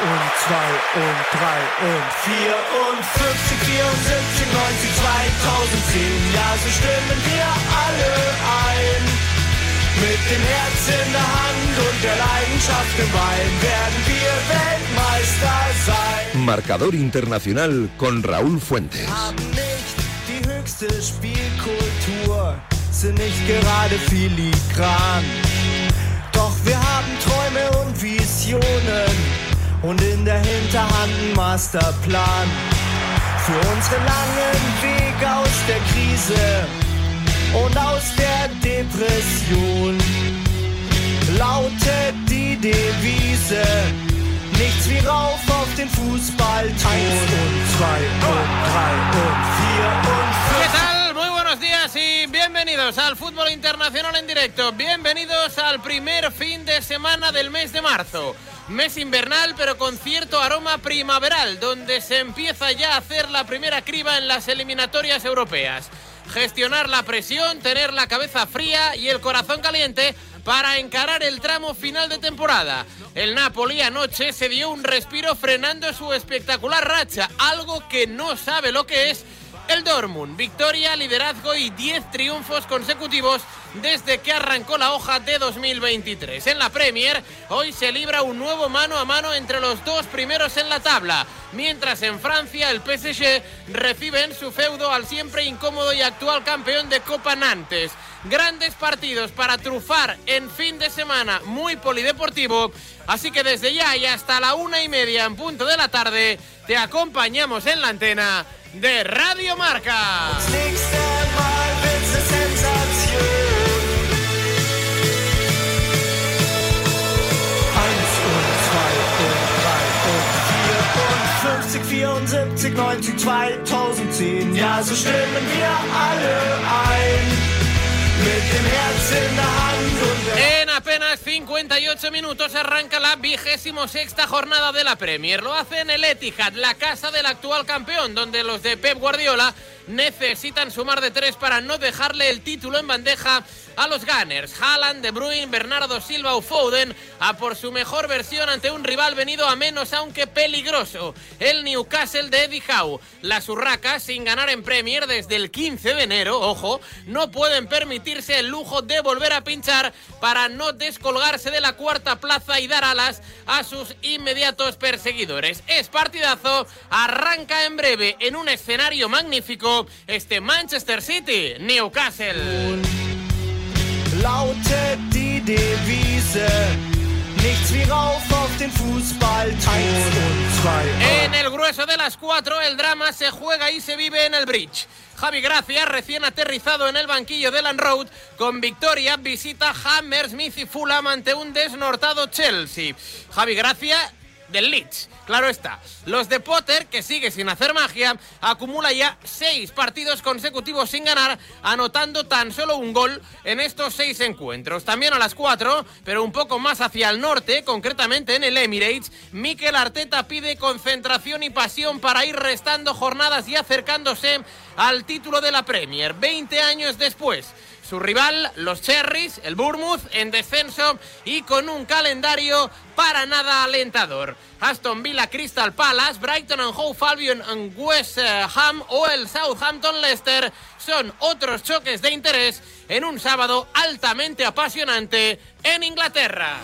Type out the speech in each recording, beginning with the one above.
und zwei und drei und vier und 50, 74, 90, 2010. Ja, so stimmen wir alle ein. Mit dem Herz in der Hand und der Leidenschaft im Bein werden wir Weltmeister sein. Marcador Internacional con Raúl Fuentes. Haben nicht die höchste Spielkultur, sind nicht gerade filigran. Doch wir haben Träume und Visionen und in der Hinterhand einen Masterplan. Für unseren langen Weg aus der Krise und aus der Depression lautet die Devise. Nichts wie rauf auf den Fußballton. Eins und zwei und drei und vier und ¿Qué fünf. tal? Muy buenos días y bienvenidos al fútbol internacional en directo. Bienvenidos al primer fin de semana del mes de marzo. Mes invernal pero con cierto aroma primaveral, donde se empieza ya a hacer la primera criba en las eliminatorias europeas. Gestionar la presión, tener la cabeza fría y el corazón caliente para encarar el tramo final de temporada. El Napoli anoche se dio un respiro frenando su espectacular racha, algo que no sabe lo que es el Dortmund, victoria, liderazgo y 10 triunfos consecutivos desde que arrancó la hoja de 2023. En la Premier, hoy se libra un nuevo mano a mano entre los dos primeros en la tabla, mientras en Francia el PSG recibe en su feudo al siempre incómodo y actual campeón de Copa Nantes. Grandes partidos para trufar en fin de semana muy polideportivo, así que desde ya y hasta la una y media en punto de la tarde te acompañamos en la antena de Radio Marca. 74, 90, 2010. Ja, so stimmen wir alle ein. Mit dem Herz in der Hand und der En apenas 58 minutos arranca la vigésimo sexta jornada de la Premier. Lo hace en el Etihad, la casa del actual campeón, donde los de Pep Guardiola necesitan sumar de tres para no dejarle el título en bandeja a los Gunners. Haaland, De Bruyne, Bernardo Silva o Foden a por su mejor versión ante un rival venido a menos aunque peligroso, el Newcastle de Eddie Howe. Las Urracas, sin ganar en Premier desde el 15 de enero, ojo, no pueden permitirse el lujo de volver a pinchar para no descolgarse de la cuarta plaza y dar alas a sus inmediatos perseguidores. Es partidazo, arranca en breve en un escenario magnífico este Manchester City, Newcastle. Lautet die Devise. Nichts wie rauf auf den zwei En el grueso de las cuatro, el drama se juega y se vive en el bridge. Javi Gracia, recién aterrizado en el banquillo de Land Road, con victoria, visita Hammersmith y Fulham ante un desnortado Chelsea. Javi Gracia del Leeds, claro está. Los de Potter, que sigue sin hacer magia, acumula ya seis partidos consecutivos sin ganar, anotando tan solo un gol en estos seis encuentros. También a las cuatro, pero un poco más hacia el norte, concretamente en el Emirates, Mikel Arteta pide concentración y pasión para ir restando jornadas y acercándose al título de la Premier, 20 años después. Su rival, los Cherries, el Bournemouth, en descenso y con un calendario para nada alentador. Aston Villa, Crystal Palace, Brighton and Hove Albion and West eh, Ham o el Southampton Leicester son otros choques de interés en un sábado altamente apasionante en Inglaterra.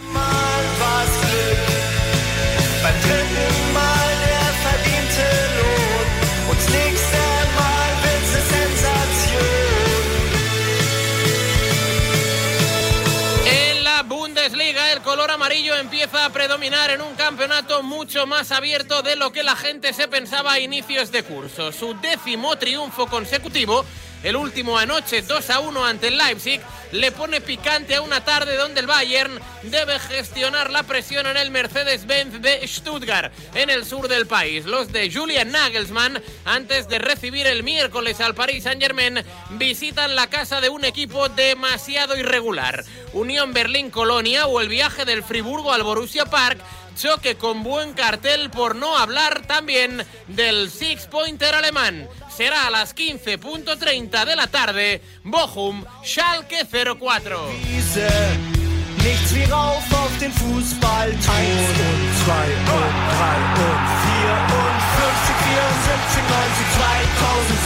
Amarillo empieza a predominar en un campeonato mucho más abierto de lo que la gente se pensaba a inicios de curso. Su décimo triunfo consecutivo, el último anoche 2 a 1 ante el Leipzig, le pone picante a una tarde donde el Bayern debe gestionar la presión en el Mercedes-Benz de Stuttgart, en el sur del país. Los de Julian Nagelsmann, antes de recibir el miércoles al Paris Saint-Germain, visitan la casa de un equipo demasiado irregular. Unión Berlín-Colonia o el viaje del Friburgo al Borussia Park choque con buen cartel por no hablar también del Six Pointer alemán. Será a las 15.30 de la tarde, Bochum, Schalke 04. Wiese. Nichts wie rauf auf den Fußball. Eins und zwei und drei und vier und 50, 74, 90,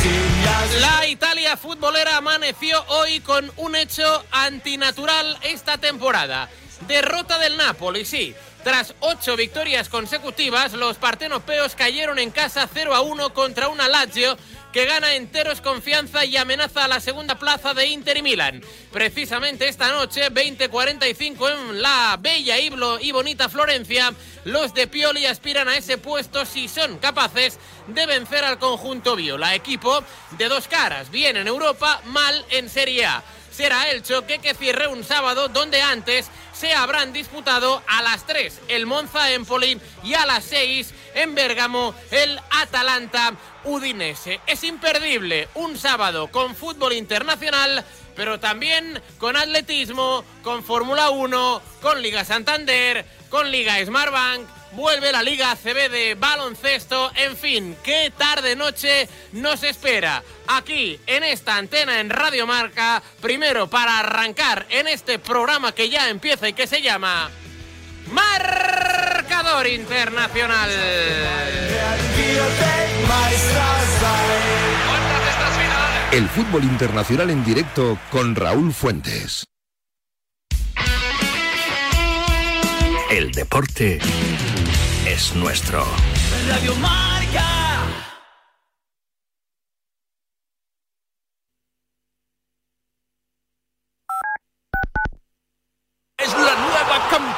2010. Ja, La Italia futbolera amaneció hoy con un hecho antinatural esta temporada. Derrota del Napoli, sí. Tras ocho victorias consecutivas, los partenopeos cayeron en casa 0 a 1 contra una Lazio que gana enteros confianza y amenaza a la segunda plaza de Inter y Milan. Precisamente esta noche, 20:45 en la bella y, bonita Florencia, los de Pioli aspiran a ese puesto si son capaces de vencer al conjunto viola. Equipo de dos caras, bien en Europa, mal en Serie A será el choque que cierre un sábado donde antes se habrán disputado a las 3 el Monza Empoli y a las 6 en Bérgamo el Atalanta Udinese. Es imperdible un sábado con fútbol internacional, pero también con atletismo, con Fórmula 1, con Liga Santander, con Liga Smartbank. Vuelve la Liga ACB de baloncesto. En fin, qué tarde noche nos espera aquí en esta antena en Radio Marca. Primero para arrancar en este programa que ya empieza y que se llama Marcador Internacional. El fútbol internacional en directo con Raúl Fuentes. El deporte es nuestro. Radio Marca. ¡Es la nueva campeona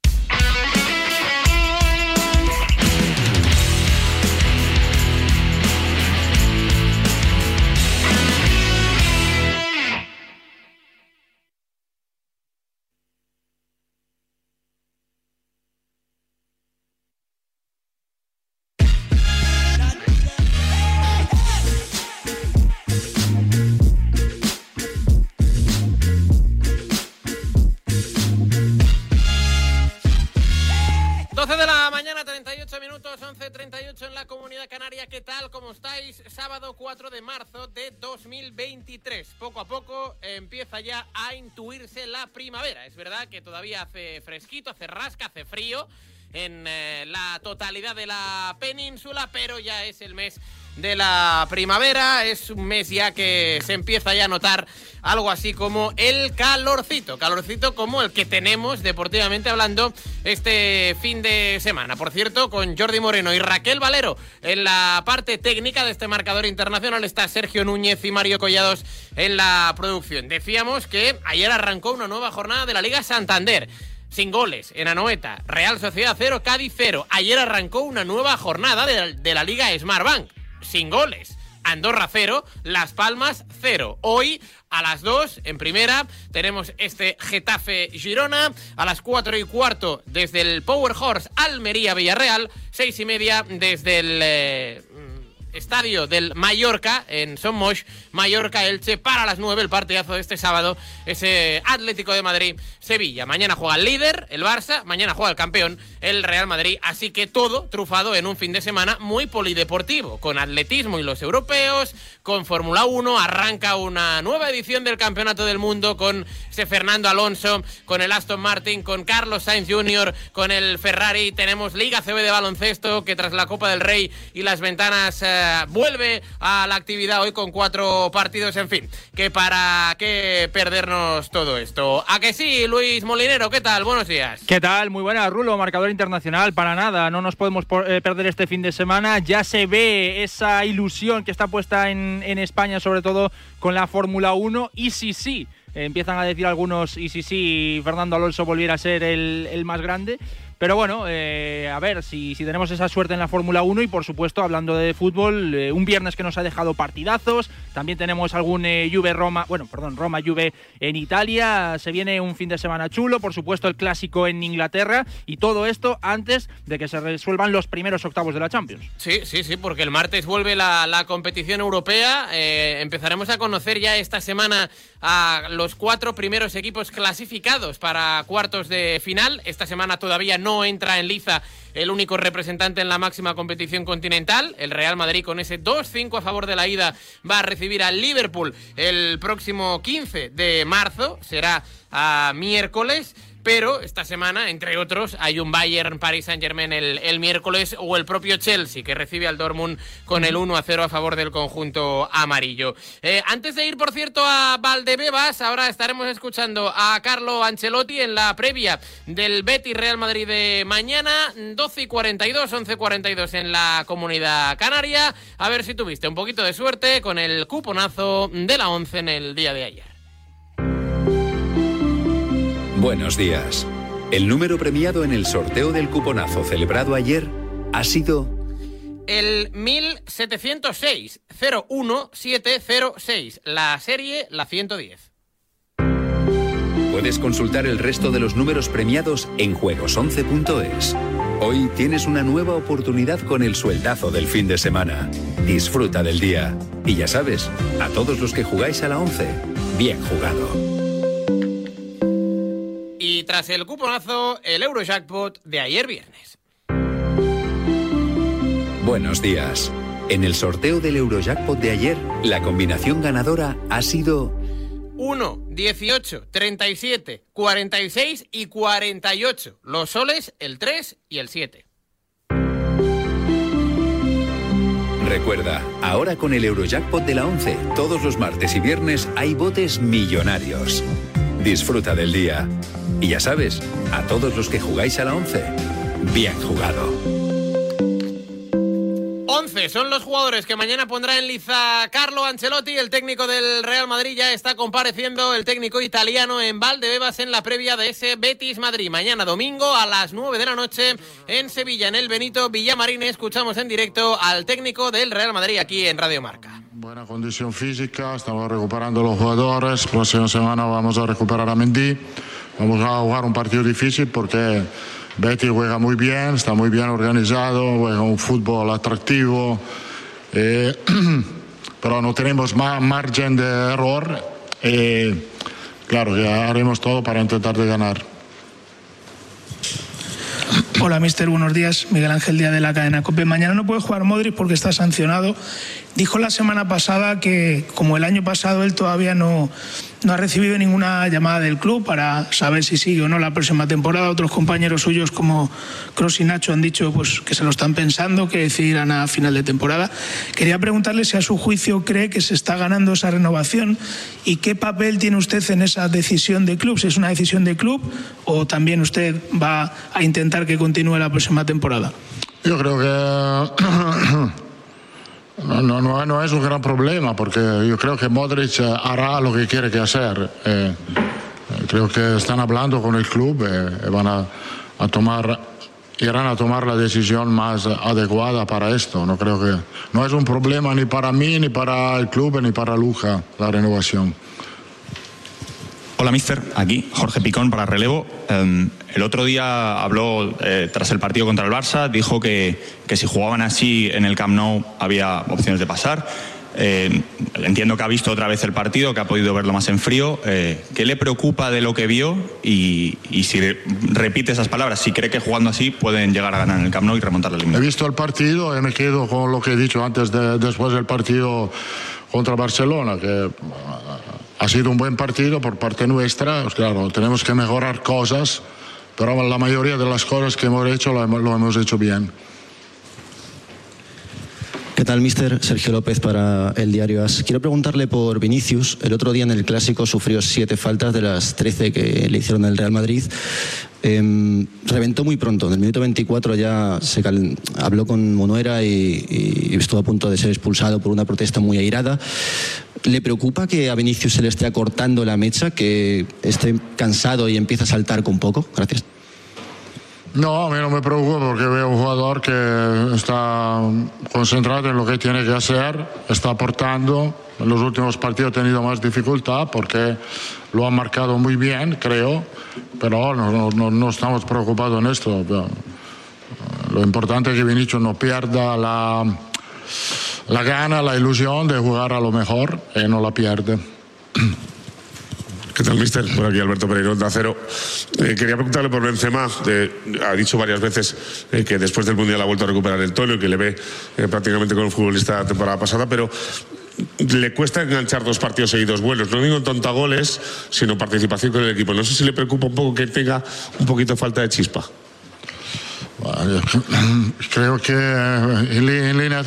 Rasca, hace frío en eh, la totalidad de la península, pero ya es el mes de la primavera, es un mes ya que se empieza ya a notar algo así como el calorcito, calorcito como el que tenemos deportivamente hablando este fin de semana. Por cierto, con Jordi Moreno y Raquel Valero en la parte técnica de este marcador internacional está Sergio Núñez y Mario Collados en la producción. Decíamos que ayer arrancó una nueva jornada de la Liga Santander sin goles en Anoeta. Real Sociedad 0, Cádiz 0. Ayer arrancó una nueva jornada de la, Liga Smartbank. Sin goles. Andorra 0, Las Palmas 0. Hoy A las 2, en primera, tenemos este Getafe Girona. A las 4 y cuarto, desde el Power Horse Almería Villarreal. 6 y media, desde el. Eh, estadio del Mallorca en Somos, Mallorca Elche para las 9 el partidazo de este sábado, ese Atlético de Madrid Sevilla. Mañana juega el líder, el Barça, mañana juega el campeón, el Real Madrid, así que todo trufado en un fin de semana muy polideportivo, con atletismo y los europeos, con Fórmula 1, arranca una nueva edición del Campeonato del Mundo con ese Fernando Alonso, con el Aston Martin, con Carlos Sainz Jr., con el Ferrari, tenemos Liga CB de baloncesto que tras la Copa del Rey y las ventanas eh, vuelve a la actividad hoy con cuatro partidos, en fin, que para qué perdernos todo esto. ¿A que sí, Luis Molinero? ¿Qué tal? Buenos días. ¿Qué tal? Muy buena, Rulo, marcador internacional, para nada, no nos podemos eh, perder este fin de semana, ya se ve esa ilusión que está puesta en, España, sobre todo con la Fórmula 1, y sí, sí. empiezan a decir algunos, y si sí, Fernando Alonso volviera a ser el, el más grande. Pero bueno, eh, a ver si, si, tenemos esa suerte en la Fórmula 1 y por supuesto, hablando de fútbol, eh, un viernes que nos ha dejado partidazos, también tenemos algún eh, Juve Roma, bueno, perdón, Roma Juve en Italia, se viene un fin de semana chulo, por supuesto el clásico en Inglaterra y todo esto antes de que se resuelvan los primeros octavos de la Champions. Sí, sí, sí, porque el martes vuelve la, la competición europea, empezaremos a conocer ya esta semana a los cuatro primeros equipos clasificados para cuartos de final, esta semana todavía no entra en liza el único representante en la máxima competición continental. El Real Madrid con ese 2-5 a favor de la ida va a recibir al Liverpool el próximo 15 de marzo. Será a miércoles. Pero esta semana, entre otros, hay un Bayern Paris Saint Germain el, miércoles o el propio Chelsea que recibe al Dortmund con el 1 a 0 a favor del conjunto amarillo. Eh, antes de ir, por cierto, a Valdebebas, ahora estaremos escuchando a Carlo Ancelotti en la previa del Betis Real Madrid de mañana, 12 y 42, 11 y 42 en la comunidad canaria. A ver si tuviste un poquito de suerte con el cuponazo de la 11 en el día de ayer. Buenos días. El número premiado en el sorteo del cuponazo celebrado ayer ha sido... El 1706 01706, la serie la 110. Puedes consultar el resto de los números premiados en juegos11.es. Hoy tienes una nueva oportunidad con el sueldazo del fin de semana. Disfruta del día. Y ya sabes, a todos los que jugáis a la 11, bien jugado. Y tras el cuponazo, el Eurojackpot de ayer viernes. Buenos días. En el sorteo del Eurojackpot de ayer, la combinación ganadora ha sido 1, 18, 37, 46 y 48. Los soles, el 3 y el 7. Recuerda, ahora con el Eurojackpot de la 11, todos los martes y viernes hay botes millonarios. Disfruta del día. Y ya sabes, a todos los que jugáis a la 11, bien jugado. 11 son los jugadores que mañana pondrá en liza Carlo Ancelotti, el técnico del Real Madrid. Ya está compareciendo el técnico italiano en Valdebebas en la previa de ese Betis Madrid. Mañana domingo a las 9 de la noche en Sevilla, en el Benito Villamarín. Escuchamos en directo al técnico del Real Madrid aquí en Radio Marca. Buena condición física, estamos recuperando los jugadores. Próxima semana vamos a recuperar a Mendy. Vamos a jugar un partido difícil porque Betty juega muy bien, está muy bien organizado, juega un fútbol atractivo, eh, pero no tenemos más margen de error. Eh, claro que haremos todo para intentar de ganar. Hola, mister, buenos días. Miguel Ángel Díaz de la cadena COPE. Mañana no puede jugar Modric porque está sancionado. Dijo la semana pasada que, como el año pasado, él todavía no, no ha recibido ninguna llamada del club para saber si sigue o no la próxima temporada. Otros compañeros suyos como Cross y Nacho han dicho pues, que se lo están pensando, que decidirán a final de temporada. Quería preguntarle si a su juicio cree que se está ganando esa renovación y qué papel tiene usted en esa decisión de club. Si es una decisión de club o también usted va a intentar que continúe la próxima temporada. Yo creo que No, no, no, es un gran problema porque yo creo que Modric eh, hará lo que quiere que hacer. Eh, eh, creo que están hablando con el club y van a, tomar, irán a tomar la decisión más adecuada para esto. No creo que no es un problema ni para mí, ni para el club, ni para Luja la renovación. Hola, mister. Aquí, Jorge Picón para relevo. Em, el otro día habló, eh, tras el partido contra el Barça, dijo que, que, si jugaban así en el Camp Nou había opciones de pasar. Eh, entiendo que ha visto otra vez el partido, que ha podido verlo más en frío. Eh, ¿Qué le preocupa de lo que vio? Y, y, si repite esas palabras, si cree que jugando así pueden llegar a ganar en el Camp Nou y remontar la línea. He visto el partido y me quedo con lo que he dicho antes, de, después del partido contra Barcelona, que ha sido un buen partido por parte nuestra. Pues claro, tenemos que mejorar cosas, pero la mayoría de las cosas que hemos hecho lo hemos hecho bien. ¿Qué tal, mister? Sergio López para el diario AS. Quiero preguntarle por Vinicius. El otro día en el Clásico sufrió siete faltas de las trece que le hicieron el Real Madrid. Eh, reventó muy pronto. En el minuto 24 ya se cal... habló con Monuera y, estuvo a punto de ser expulsado por una protesta muy airada. ¿Le preocupa que a Vinicius se le esté acortando la mecha, que esté cansado y empieza a saltar con poco? Gracias. No, a mí no me preocupa porque veo un jugador que está concentrado en lo que tiene que hacer, está aportando. En los últimos partidos ha tenido más dificultad porque lo ha marcado muy bien, creo, pero no, no, estamos preocupados en esto. Lo importante es que Vinicius no pierda la, la gana, la ilusión de jugar a lo mejor y no la pierde. ¿Qué tal, mister? Por aquí Alberto Pereiro, de Acero. Eh, quería preguntarle por Benzema. Ha dicho varias veces eh, que después del Mundial ha vuelto a recuperar el tono y que le ve eh, prácticamente con el futbolista la temporada pasada, pero le cuesta enganchar dos partidos seguidos buenos. No digo en tonta goles, sino participación con el equipo. No sé si le preocupa un poco que tenga un poquito falta de chispa. Creo que en línea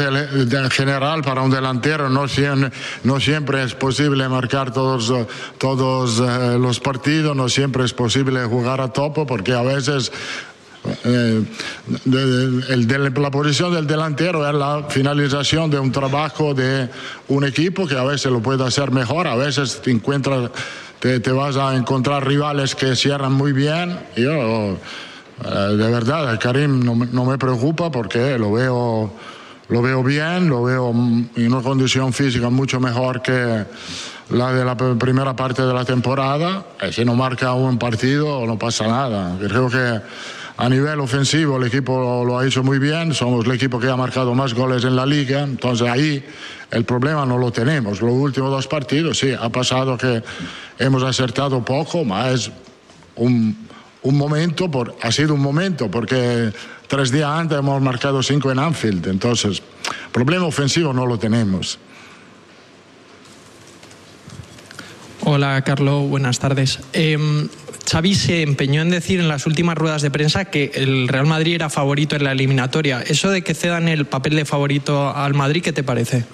general para un delantero no siempre, es posible marcar todos, todos los partidos, no siempre es posible jugar a topo porque a veces eh, el, de, la posición del delantero es la finalización de un trabajo de un equipo que a veces lo puede hacer mejor, a veces te encuentras, te, te vas a encontrar rivales que cierran muy bien. Yo, de verdad, Karim no, no, me preocupa porque lo veo, lo veo bien, lo veo en una condición física mucho mejor que la de la primera parte de la temporada. Y si no marca un partido, no pasa nada. Creo que a nivel ofensivo el equipo lo, lo ha hecho muy bien, somos el equipo que ha marcado más goles en la liga, entonces ahí el problema no lo tenemos. Los últimos dos partidos, sí, ha pasado que hemos acertado poco, pero es un un momento, por, ha sido un momento, porque tres días antes hemos marcado cinco en Anfield, entonces problema ofensivo no lo tenemos. Hola, Carlos, buenas tardes. Eh, Xavi se empeñó en decir en las últimas ruedas de prensa que el Real Madrid era favorito en la eliminatoria. ¿Eso de que cedan el papel de favorito al Madrid, qué te parece?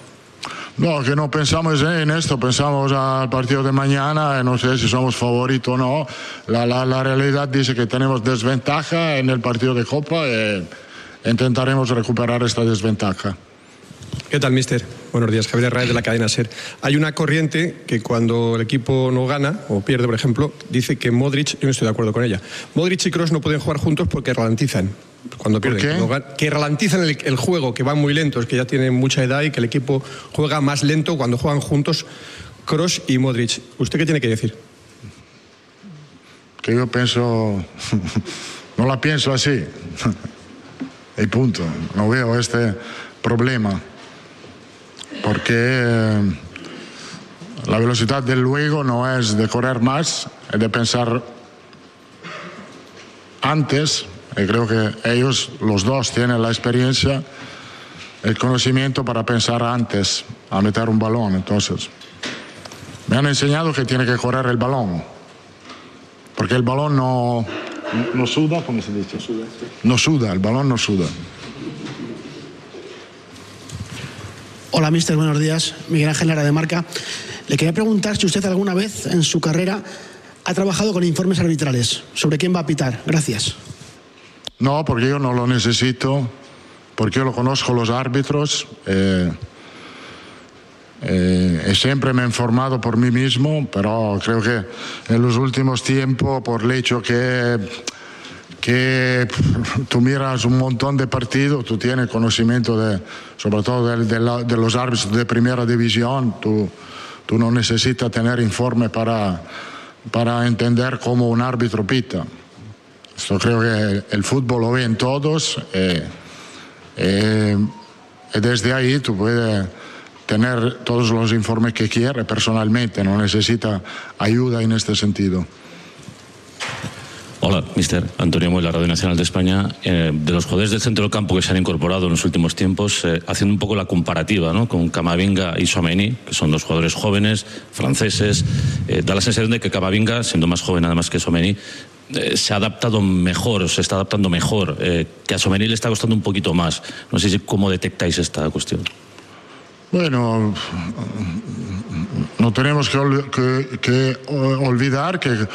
No, que no pensamos en esto, pensamos al partido de mañana, no sé si somos favoritos o no. La, la, la, realidad dice que tenemos desventaja en el partido de Copa e intentaremos recuperar esta desventaja. ¿Qué tal, mister? Buenos días, Javier Raez de la cadena SER. Hay una corriente que cuando el equipo no gana o pierde, por ejemplo, dice que Modric, yo no estoy de acuerdo con ella, Modric y Kroos no pueden jugar juntos porque ralentizan cuando pierden. Cuando, que ralentizan el, el, juego, que van muy lentos, que ya tienen mucha edad y que el equipo juega más lento cuando juegan juntos Kroos y Modric. ¿Usted qué tiene que decir? Que yo pienso, no la pienso así. y punto. No veo este problema. Porque eh, la velocidad del luego no es de correr más, es de pensar antes y creo que ellos, los dos, tienen la experiencia, el conocimiento para pensar antes a meter un balón. Entonces, me han enseñado que tiene que correr el balón. Porque el balón no, no suda, ¿cómo se dice? No suda, el balón no suda. Hola, mister, buenos días. Miguel Ángel Lara de Marca. Le quería preguntar si usted alguna vez en su carrera ha trabajado con informes arbitrales. ¿Sobre quién va a pitar? Gracias. No, porque yo no lo necesito, porque yo lo conozco los árbitros. Eh, eh, siempre me he informado por mí mismo, pero creo que en los últimos tiempos, por el hecho que, que tú miras un montón de partidos, tú tienes conocimiento de, sobre todo de, de, la, de los árbitros de primera división, tú, tú no necesitas tener informe para para entender cómo un árbitro pita. Esto creo que el fútbol lo ven todos. eh, eh, y desde ahí tú puedes tener todos los informes que quieras personalmente, no necesita ayuda en este sentido. Hola, mister Antonio Moy, la Radio Nacional de España. Eh, de los jugadores del centro del campo que se han incorporado en los últimos tiempos, eh, haciendo un poco la comparativa ¿no? con Camavinga y Someni, que son dos jugadores jóvenes, franceses, eh, da la sensación de que Camavinga, siendo más joven además que Someni, eh, se ha adaptado mejor, se está adaptando mejor, eh, que a Someni le está costando un poquito más. No sé si cómo detectáis esta cuestión. Bueno, no tenemos que, ol- que- que, olvidar que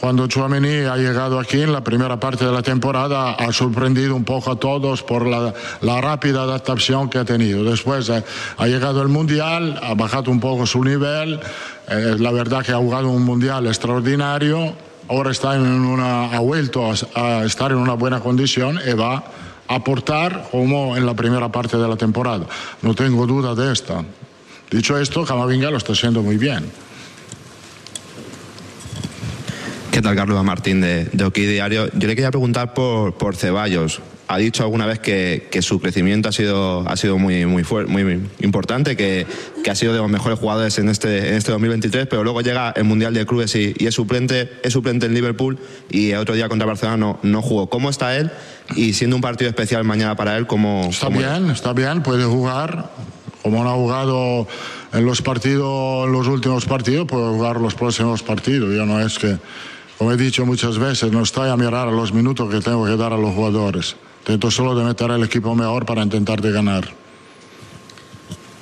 cuando Chouameni ha llegado aquí en la primera parte de la temporada ha sorprendido un poco a todos por la, la rápida adaptación que ha tenido. Después eh, ha llegado el Mundial, ha bajado un poco su nivel, eh, la verdad que ha jugado un Mundial extraordinario, ahora está en una, ha vuelto a, a estar en una buena condición y va a aportar como en la primera parte de la temporada. No tengo duda de esta. Dicho esto, Camavinga lo está haciendo muy bien. ¿Qué tal, Carlos Martín de, de Oki Diario? Yo le quería preguntar por, por Ceballos. Ha dicho alguna vez que, que su crecimiento ha sido, ha sido muy, muy, fuer- muy, importante, que, que ha sido de los mejores jugadores en este, en este 2023, pero luego llega el Mundial de Clubes y, y es, suplente, es suplente en Liverpool y el otro día contra Barcelona no, no jugó. ¿Cómo está él? Y siendo un partido especial mañana para él, ¿cómo, Está cómo- bien, está bien, puede jugar. Como no ha jugado en los partidos, en los últimos partidos, puede jugar los próximos partidos. Yo no es que, como he dicho muchas veces, no estoy a mirar a los minutos que tengo que dar a los jugadores. Intento solo de meter al equipo mejor para intentar de ganar.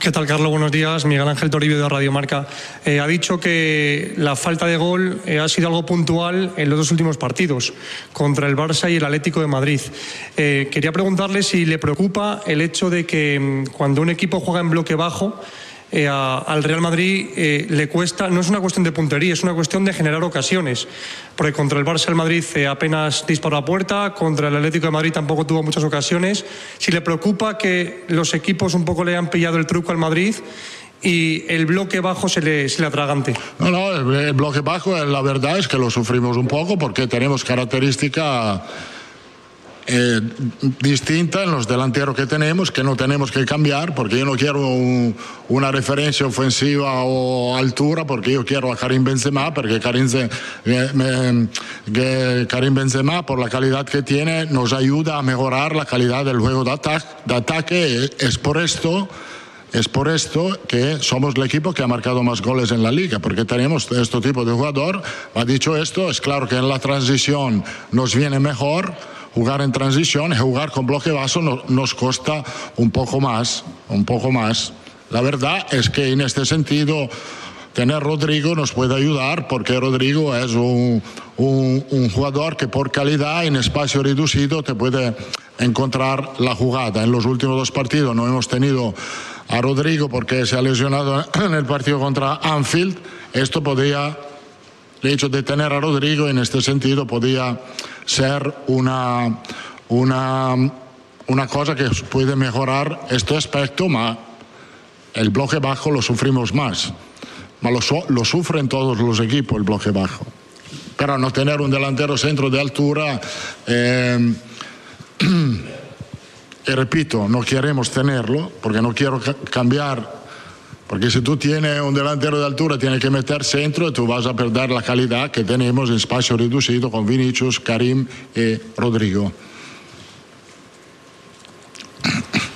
¿Qué tal, Carlos? Buenos días. Miguel Ángel Toribio de Radio Marca. Eh, ha dicho que la falta de gol eh, ha sido algo puntual en los dos últimos partidos, contra el Barça y el Atlético de Madrid. Eh, quería preguntarle si le preocupa el hecho de que mm, cuando un equipo juega en bloque bajo, eh, al Real Madrid eh, le cuesta, no es una cuestión de puntería, es una cuestión de generar ocasiones. Porque contra el Barça el Madrid apenas disparó a puerta, contra el Atlético de Madrid tampoco tuvo muchas ocasiones. Si le preocupa que los equipos un poco le han pillado el truco al Madrid y el bloque bajo se le, se le atragante. No, no, el, el bloque bajo, eh, la verdad es que lo sufrimos un poco porque tenemos característica eh, distinta en los delanteros que tenemos, que no tenemos que cambiar, porque yo no quiero un- una referencia ofensiva o altura, porque yo quiero a Karim Benzema, porque Karim, eh, Karim Benzema, por la calidad que tiene, nos ayuda a mejorar la calidad del juego de, de ataque. Es por esto es por esto que somos el equipo que ha marcado más goles en la liga, porque tenemos este tipo de jugador. Ha dicho esto, es claro que en la transición nos viene mejor jugar en transición jugar con bloque bajo no- nos cuesta un poco más, un poco más. La verdad es que en este sentido tener Rodrigo nos puede ayudar porque Rodrigo es un, un- un jugador que por calidad en espacio reducido te puede encontrar la jugada. En los últimos dos partidos no hemos tenido a Rodrigo porque se ha lesionado en el partido contra Anfield. Esto podría, el hecho de tener a Rodrigo en este sentido podría ser una, una, una cosa que puede mejorar este aspecto, ma el bloque bajo lo sufrimos más. Ma lo, su- lo sufren todos los equipos el bloque bajo. Pero no tener un delantero centro de altura, eh, y repito, no queremos tenerlo porque no quiero ca- cambiar. Porque si tú tienes un delantero de altura, tienes que meter centro tú vas a perder la calidad que tenemos en espacio reducido con Vinicius, Karim y Rodrigo.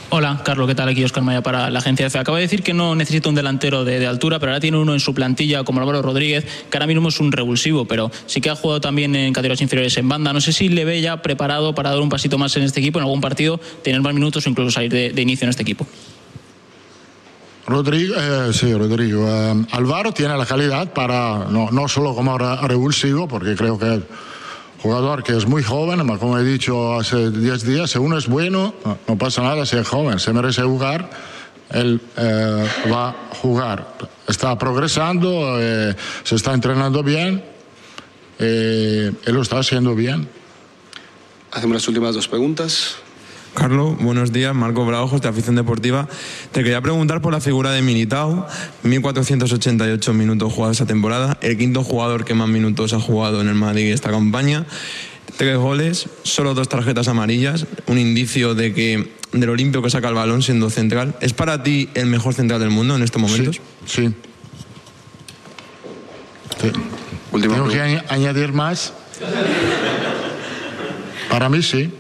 Hola, Carlos, ¿qué tal? Aquí Oscar Maya para la agencia EFE. Acaba de decir que no necesita un delantero de, altura, pero ahora tiene uno en su plantilla como Álvaro Rodríguez, que ahora mismo es un revulsivo, pero sí que ha jugado también en categorías inferiores en banda. No sé si le ve ya preparado para dar un pasito más en este equipo, en algún partido, tener más minutos o incluso salir de inicio en este equipo. Rodrigo, eh, sí, Rodrigo. eh, Álvaro tiene la calidad para, no, solo como re- revulsivo, porque creo que es jugador que es muy joven, como he dicho hace 10 días, si uno es bueno, no, pasa nada si es joven, se merece jugar, él eh, va a jugar. Está progresando, eh, se está entrenando bien, él lo está haciendo bien. Hacemos las últimas dos preguntas. Carlos, buenos días. Marco Braujos, de Afición Deportiva. Te quería preguntar por la figura de Militao. 1.488 minutos jugados esa temporada. El quinto jugador que más minutos ha jugado en el Madrid esta campaña. Tres goles, solo dos tarjetas amarillas. Un indicio de que de lo limpio que saca el balón siendo central. ¿Es para ti el mejor central del mundo en estos momentos? Sí. ¿Tengo que añ- añadir más? Para mí sí.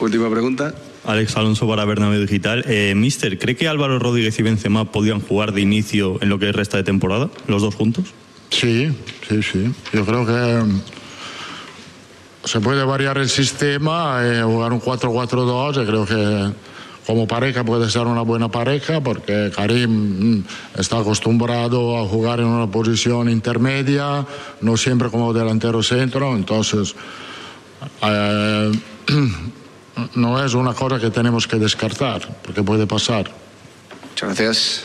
Última pregunta. Alex Alonso para Bernabéu Digital. Eh, Mister, ¿cree que Álvaro Rodríguez y Benzema podían jugar de inicio en lo que resta de temporada, los dos juntos? Sí, sí, sí. Yo creo que mm, se puede variar el sistema, eh, jugar un 4-4-2. Yo creo que como pareja puede ser una buena pareja porque Karim mm, está acostumbrado a jugar en una posición intermedia, no siempre como delantero centro. Entonces, eh, no es una cosa que tenemos que descartar porque puede pasar. Muchas gracias.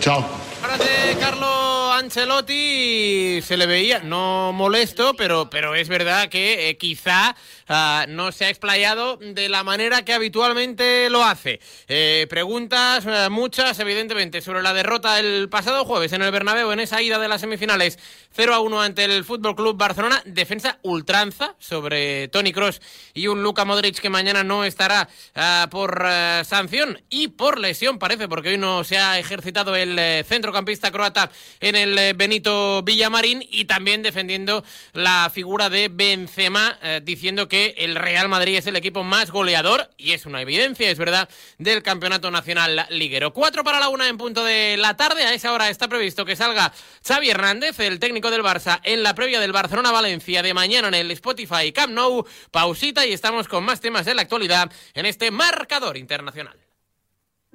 Chao. Frase Carlo Ancelotti se le veía no molesto, pero, pero es verdad que eh, quizá ah, no se ha explayado de la manera que habitualmente lo hace. Eh, preguntas eh, muchas, evidentemente, sobre la derrota el pasado jueves en el Bernabéu en esa ida de las semifinales 0 a 1 ante el Fútbol Club Barcelona. Defensa ultranza sobre Tony Cross y un Luka Modric que mañana no estará ah, por eh, sanción y por lesión, parece, porque hoy no se ha ejercitado el centrocampista croata en el Benito Villamarín y también defendiendo la figura de Benzema, diciendo que el Real Madrid es el equipo más goleador y es una evidencia, es verdad, del campeonato nacional liguero. Cuatro para la una en punto de la tarde. A esa hora está previsto que salga Xavi Hernández, el técnico del Barça, en la previa del Barcelona-Valencia de mañana en el Spotify Camp Nou. Pausita y estamos con más temas de la actualidad en este marcador internacional.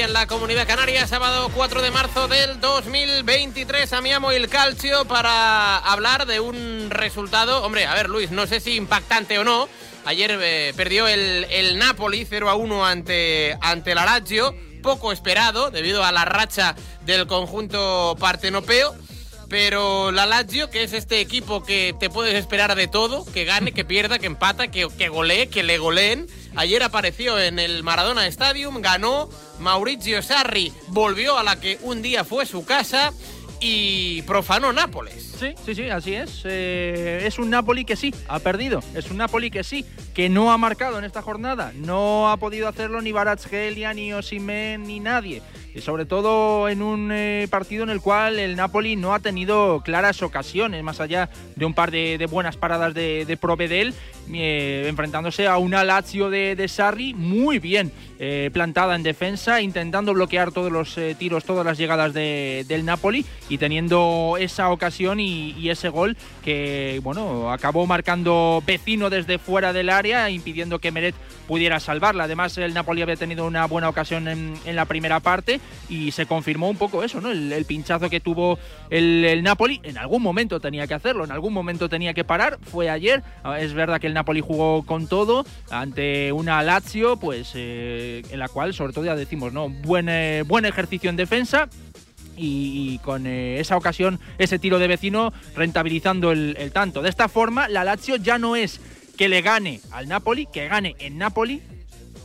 En la Comunidad Canaria, sábado 4 de marzo del 2023. Amiamo el calcio para hablar de un resultado, hombre, a ver Luis, no sé si impactante o no. Ayer eh, perdió el, el Napoli 0 a 1 ante, ante la Lazio, poco esperado debido a la racha del conjunto partenopeo. Pero la Lazio, que es este equipo que te puedes esperar de todo, que gane, que pierda, que empata, que, que golee, que le goleen. Ayer apareció en el Maradona Stadium, ganó, Maurizio Sarri volvió a la que un día fue su casa y profanó Nápoles. Sí, sí, sí, así es. Eh, es un Napoli que sí, ha perdido. Es un Napoli que sí, que no ha marcado en esta jornada. No ha podido hacerlo ni Barazgelia, ni Osimhen, ni nadie. Y sobre todo en un eh, partido en el cual el Napoli no ha tenido claras ocasiones, más allá de un par de, buenas paradas de, de Provedel, eh, enfrentándose a una Lazio de, de Sarri muy bien eh, plantada en defensa, intentando bloquear todos los eh, tiros, todas las llegadas de- del Napoli y teniendo esa ocasión y, ese gol que, bueno, acabó marcando vecino desde fuera del área, impidiendo que Meret pudiera salvarla. Además, el Napoli había tenido una buena ocasión en, en la primera parte y se confirmó un poco eso, ¿no? El, el pinchazo que tuvo el, el Napoli, en algún momento tenía que hacerlo, en algún momento tenía que parar, fue ayer. Ah, Es verdad que el Napoli jugó con todo ante una Lazio, pues eh, en la cual, sobre todo, ya decimos, ¿no? Buen, eh, buen ejercicio en defensa, y, con eh, esa ocasión, ese tiro de vecino, rentabilizando el, el tanto. De esta forma, la Lazio ya no es que le gane al Napoli, que gane en Napoli,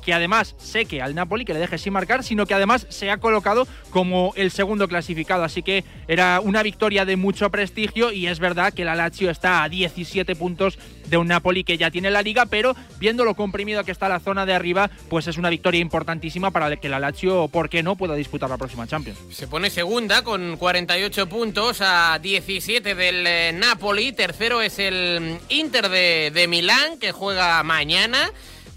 que además sé que al Napoli que le deje sin marcar, sino que además se ha colocado como el segundo clasificado. Así que era una victoria de mucho prestigio y es verdad que la Lazio está a 17 puntos de un Napoli que ya tiene la liga, pero viendo lo comprimido que está la zona de arriba, pues es una victoria importantísima para que la Lazio, ¿por qué no?, pueda disputar la próxima Champions. Se pone segunda con 48 puntos a 17 del eh, Napoli. Tercero es el Inter de, de Milán, que juega mañana.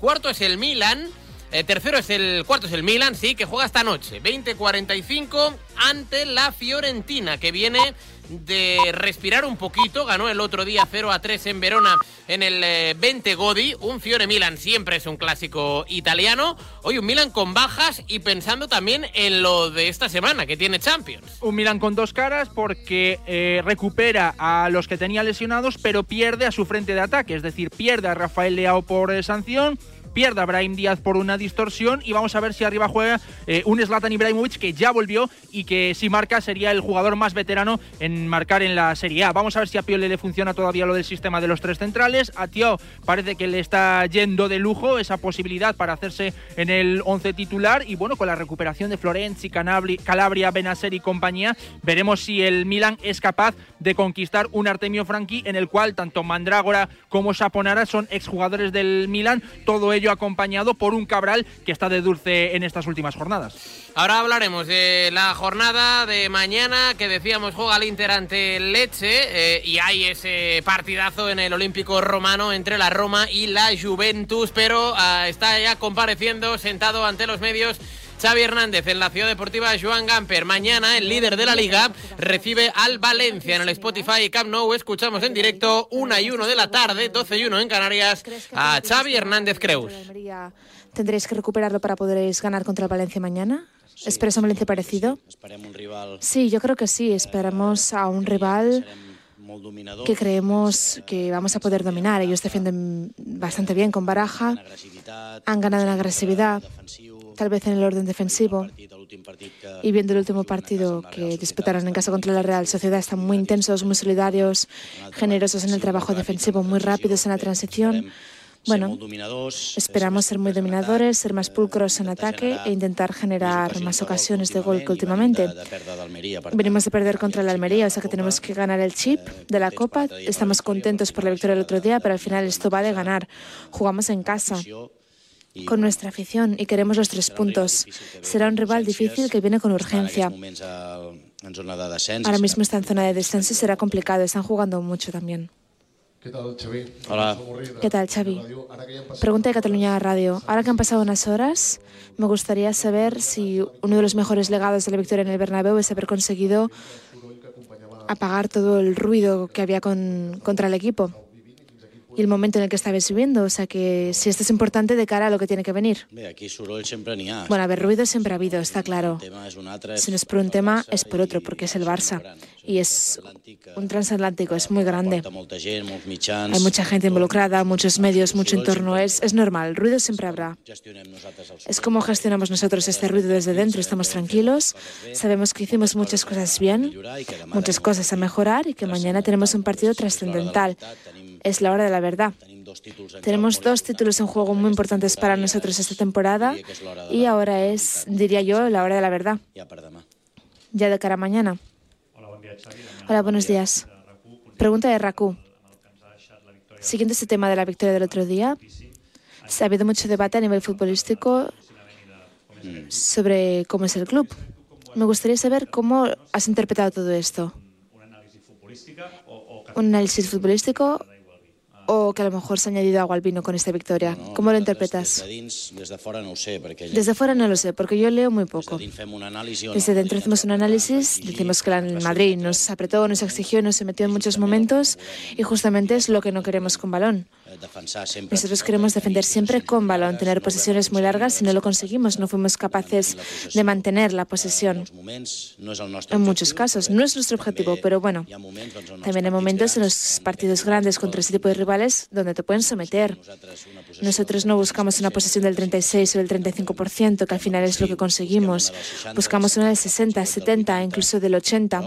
Cuarto es el Milan. Eh, tercero es el cuarto es el Milan, sí, que juega esta noche, 20-45 ante la Fiorentina, que viene de respirar un poquito. Ganó el otro día 0 a 3 en Verona en el 20 eh, Godi. Un Fiore Milan siempre es un clásico italiano. Hoy un Milan con bajas y pensando también en lo de esta semana que tiene Champions. Un Milan con dos caras porque eh, recupera a los que tenía lesionados, pero pierde a su frente de ataque. Es decir, pierde a Rafael Leao por sanción pierde a Díaz por una distorsión y vamos a ver si arriba juega eh, un Zlatan Ibrahimovic que ya volvió y que si marca sería el jugador más veterano en marcar en la Serie A. Vamos a ver si a Piole le funciona todavía lo del sistema de los tres centrales. A Tio parece que le está yendo de lujo esa posibilidad para hacerse en el 11 titular y bueno, con la recuperación de Florenzi, Calabria, Benacer y compañía, veremos si el Milan es capaz de conquistar un Artemio Franchi en el cual tanto Mandrágora como Saponara son exjugadores del Milan, todo ello acompañado por un Cabral que está de dulce en estas últimas jornadas. Ahora hablaremos de la jornada de mañana que decíamos juega el Inter ante Leche eh, y hay ese partidazo en el Olímpico Romano entre la Roma y la Juventus, pero ah, está ya compareciendo sentado ante los medios Xavi Hernández en la Ciudad Deportiva Joan Gamper. Mañana el líder de la liga recibe al Valencia en el Spotify Camp Nou. Escuchamos en directo una y uno de la tarde, 12 y 1 en Canarias, a Xavi Hernández Creus. ¿Tendréis que recuperarlo para poder ganar contra el Valencia mañana? ¿Esperas un Valencia parecido? Sí, yo creo que sí. Esperamos a un rival que creemos que vamos a poder dominar. Ellos defienden bastante bien con Baraja, han ganado en agresividad, tal vez en el orden defensivo. Y viendo el último partido que disputaron en casa contra la Real Sociedad, están muy intensos, muy solidarios, generosos en el trabajo defensivo, muy rápidos en la transición. Bueno, esperamos ser muy dominadores, ser más pulcros en ataque e intentar generar más ocasiones de gol que últimamente. Venimos de perder contra la Almería, o sea que tenemos que ganar el chip de la Copa. Estamos contentos por la victoria del otro día, pero al final esto va de ganar. Jugamos en casa con nuestra afición y queremos los tres puntos. Será un rival difícil que viene con urgencia. Ahora mismo está en zona de descenso y será complicado. Están jugando mucho también. ¿Qué tal, Xavi? Hola. ¿Qué tal, Xavi? Pregunta de Cataluña Radio. Ahora que han pasado unas horas, me gustaría saber si uno de los mejores legados de la victoria en el Bernabéu es haber conseguido apagar todo el ruido que había con, contra el equipo y el momento en el que estabais viviendo. O sea que si esto es importante de cara a lo que tiene que venir. Bueno, a ver, ruido siempre ha habido, está claro. Si no es por un tema, es por otro, porque es el Barça. Y es un transatlántico, es muy grande. Hay mucha gente involucrada, muchos medios, mucho entorno. Es, es normal, ruido siempre habrá. Es como gestionamos nosotros este ruido desde dentro. Estamos tranquilos, sabemos que hicimos muchas cosas bien, muchas cosas a mejorar y que mañana tenemos un partido trascendental es la hora de la verdad. Tenemos dos títulos en juego muy importantes para nosotros esta temporada y ahora es, diría yo, la hora de la verdad. Ya de cara a mañana. Hola, buenos días. Pregunta de Raku. Siguiendo este tema de la victoria del otro día, se ha habido mucho debate a nivel futbolístico sobre cómo es el club. Me gustaría saber cómo has interpretado todo esto. ¿Un análisis futbolístico o que a lo mejor se ha añadido agua al vino con esta victoria? ¿Cómo lo interpretas? Desde fuera no lo sé, porque yo leo muy poco. Desde dentro hacemos un análisis, decimos que el Madrid nos apretó, nos exigió, nos se metió en muchos momentos y justamente es lo que no queremos con balón. Nosotros queremos defender siempre con balón, tener posesiones muy largas. Si no lo conseguimos, no fuimos capaces de mantener la posesión. En muchos casos, no es nuestro objetivo, pero bueno, también hay momentos en los partidos grandes contra ese tipo de rivales donde te pueden someter. Nosotros no buscamos una posesión del 36 o del 35%, que al final es lo que conseguimos. Buscamos una del 60, 70, incluso del 80.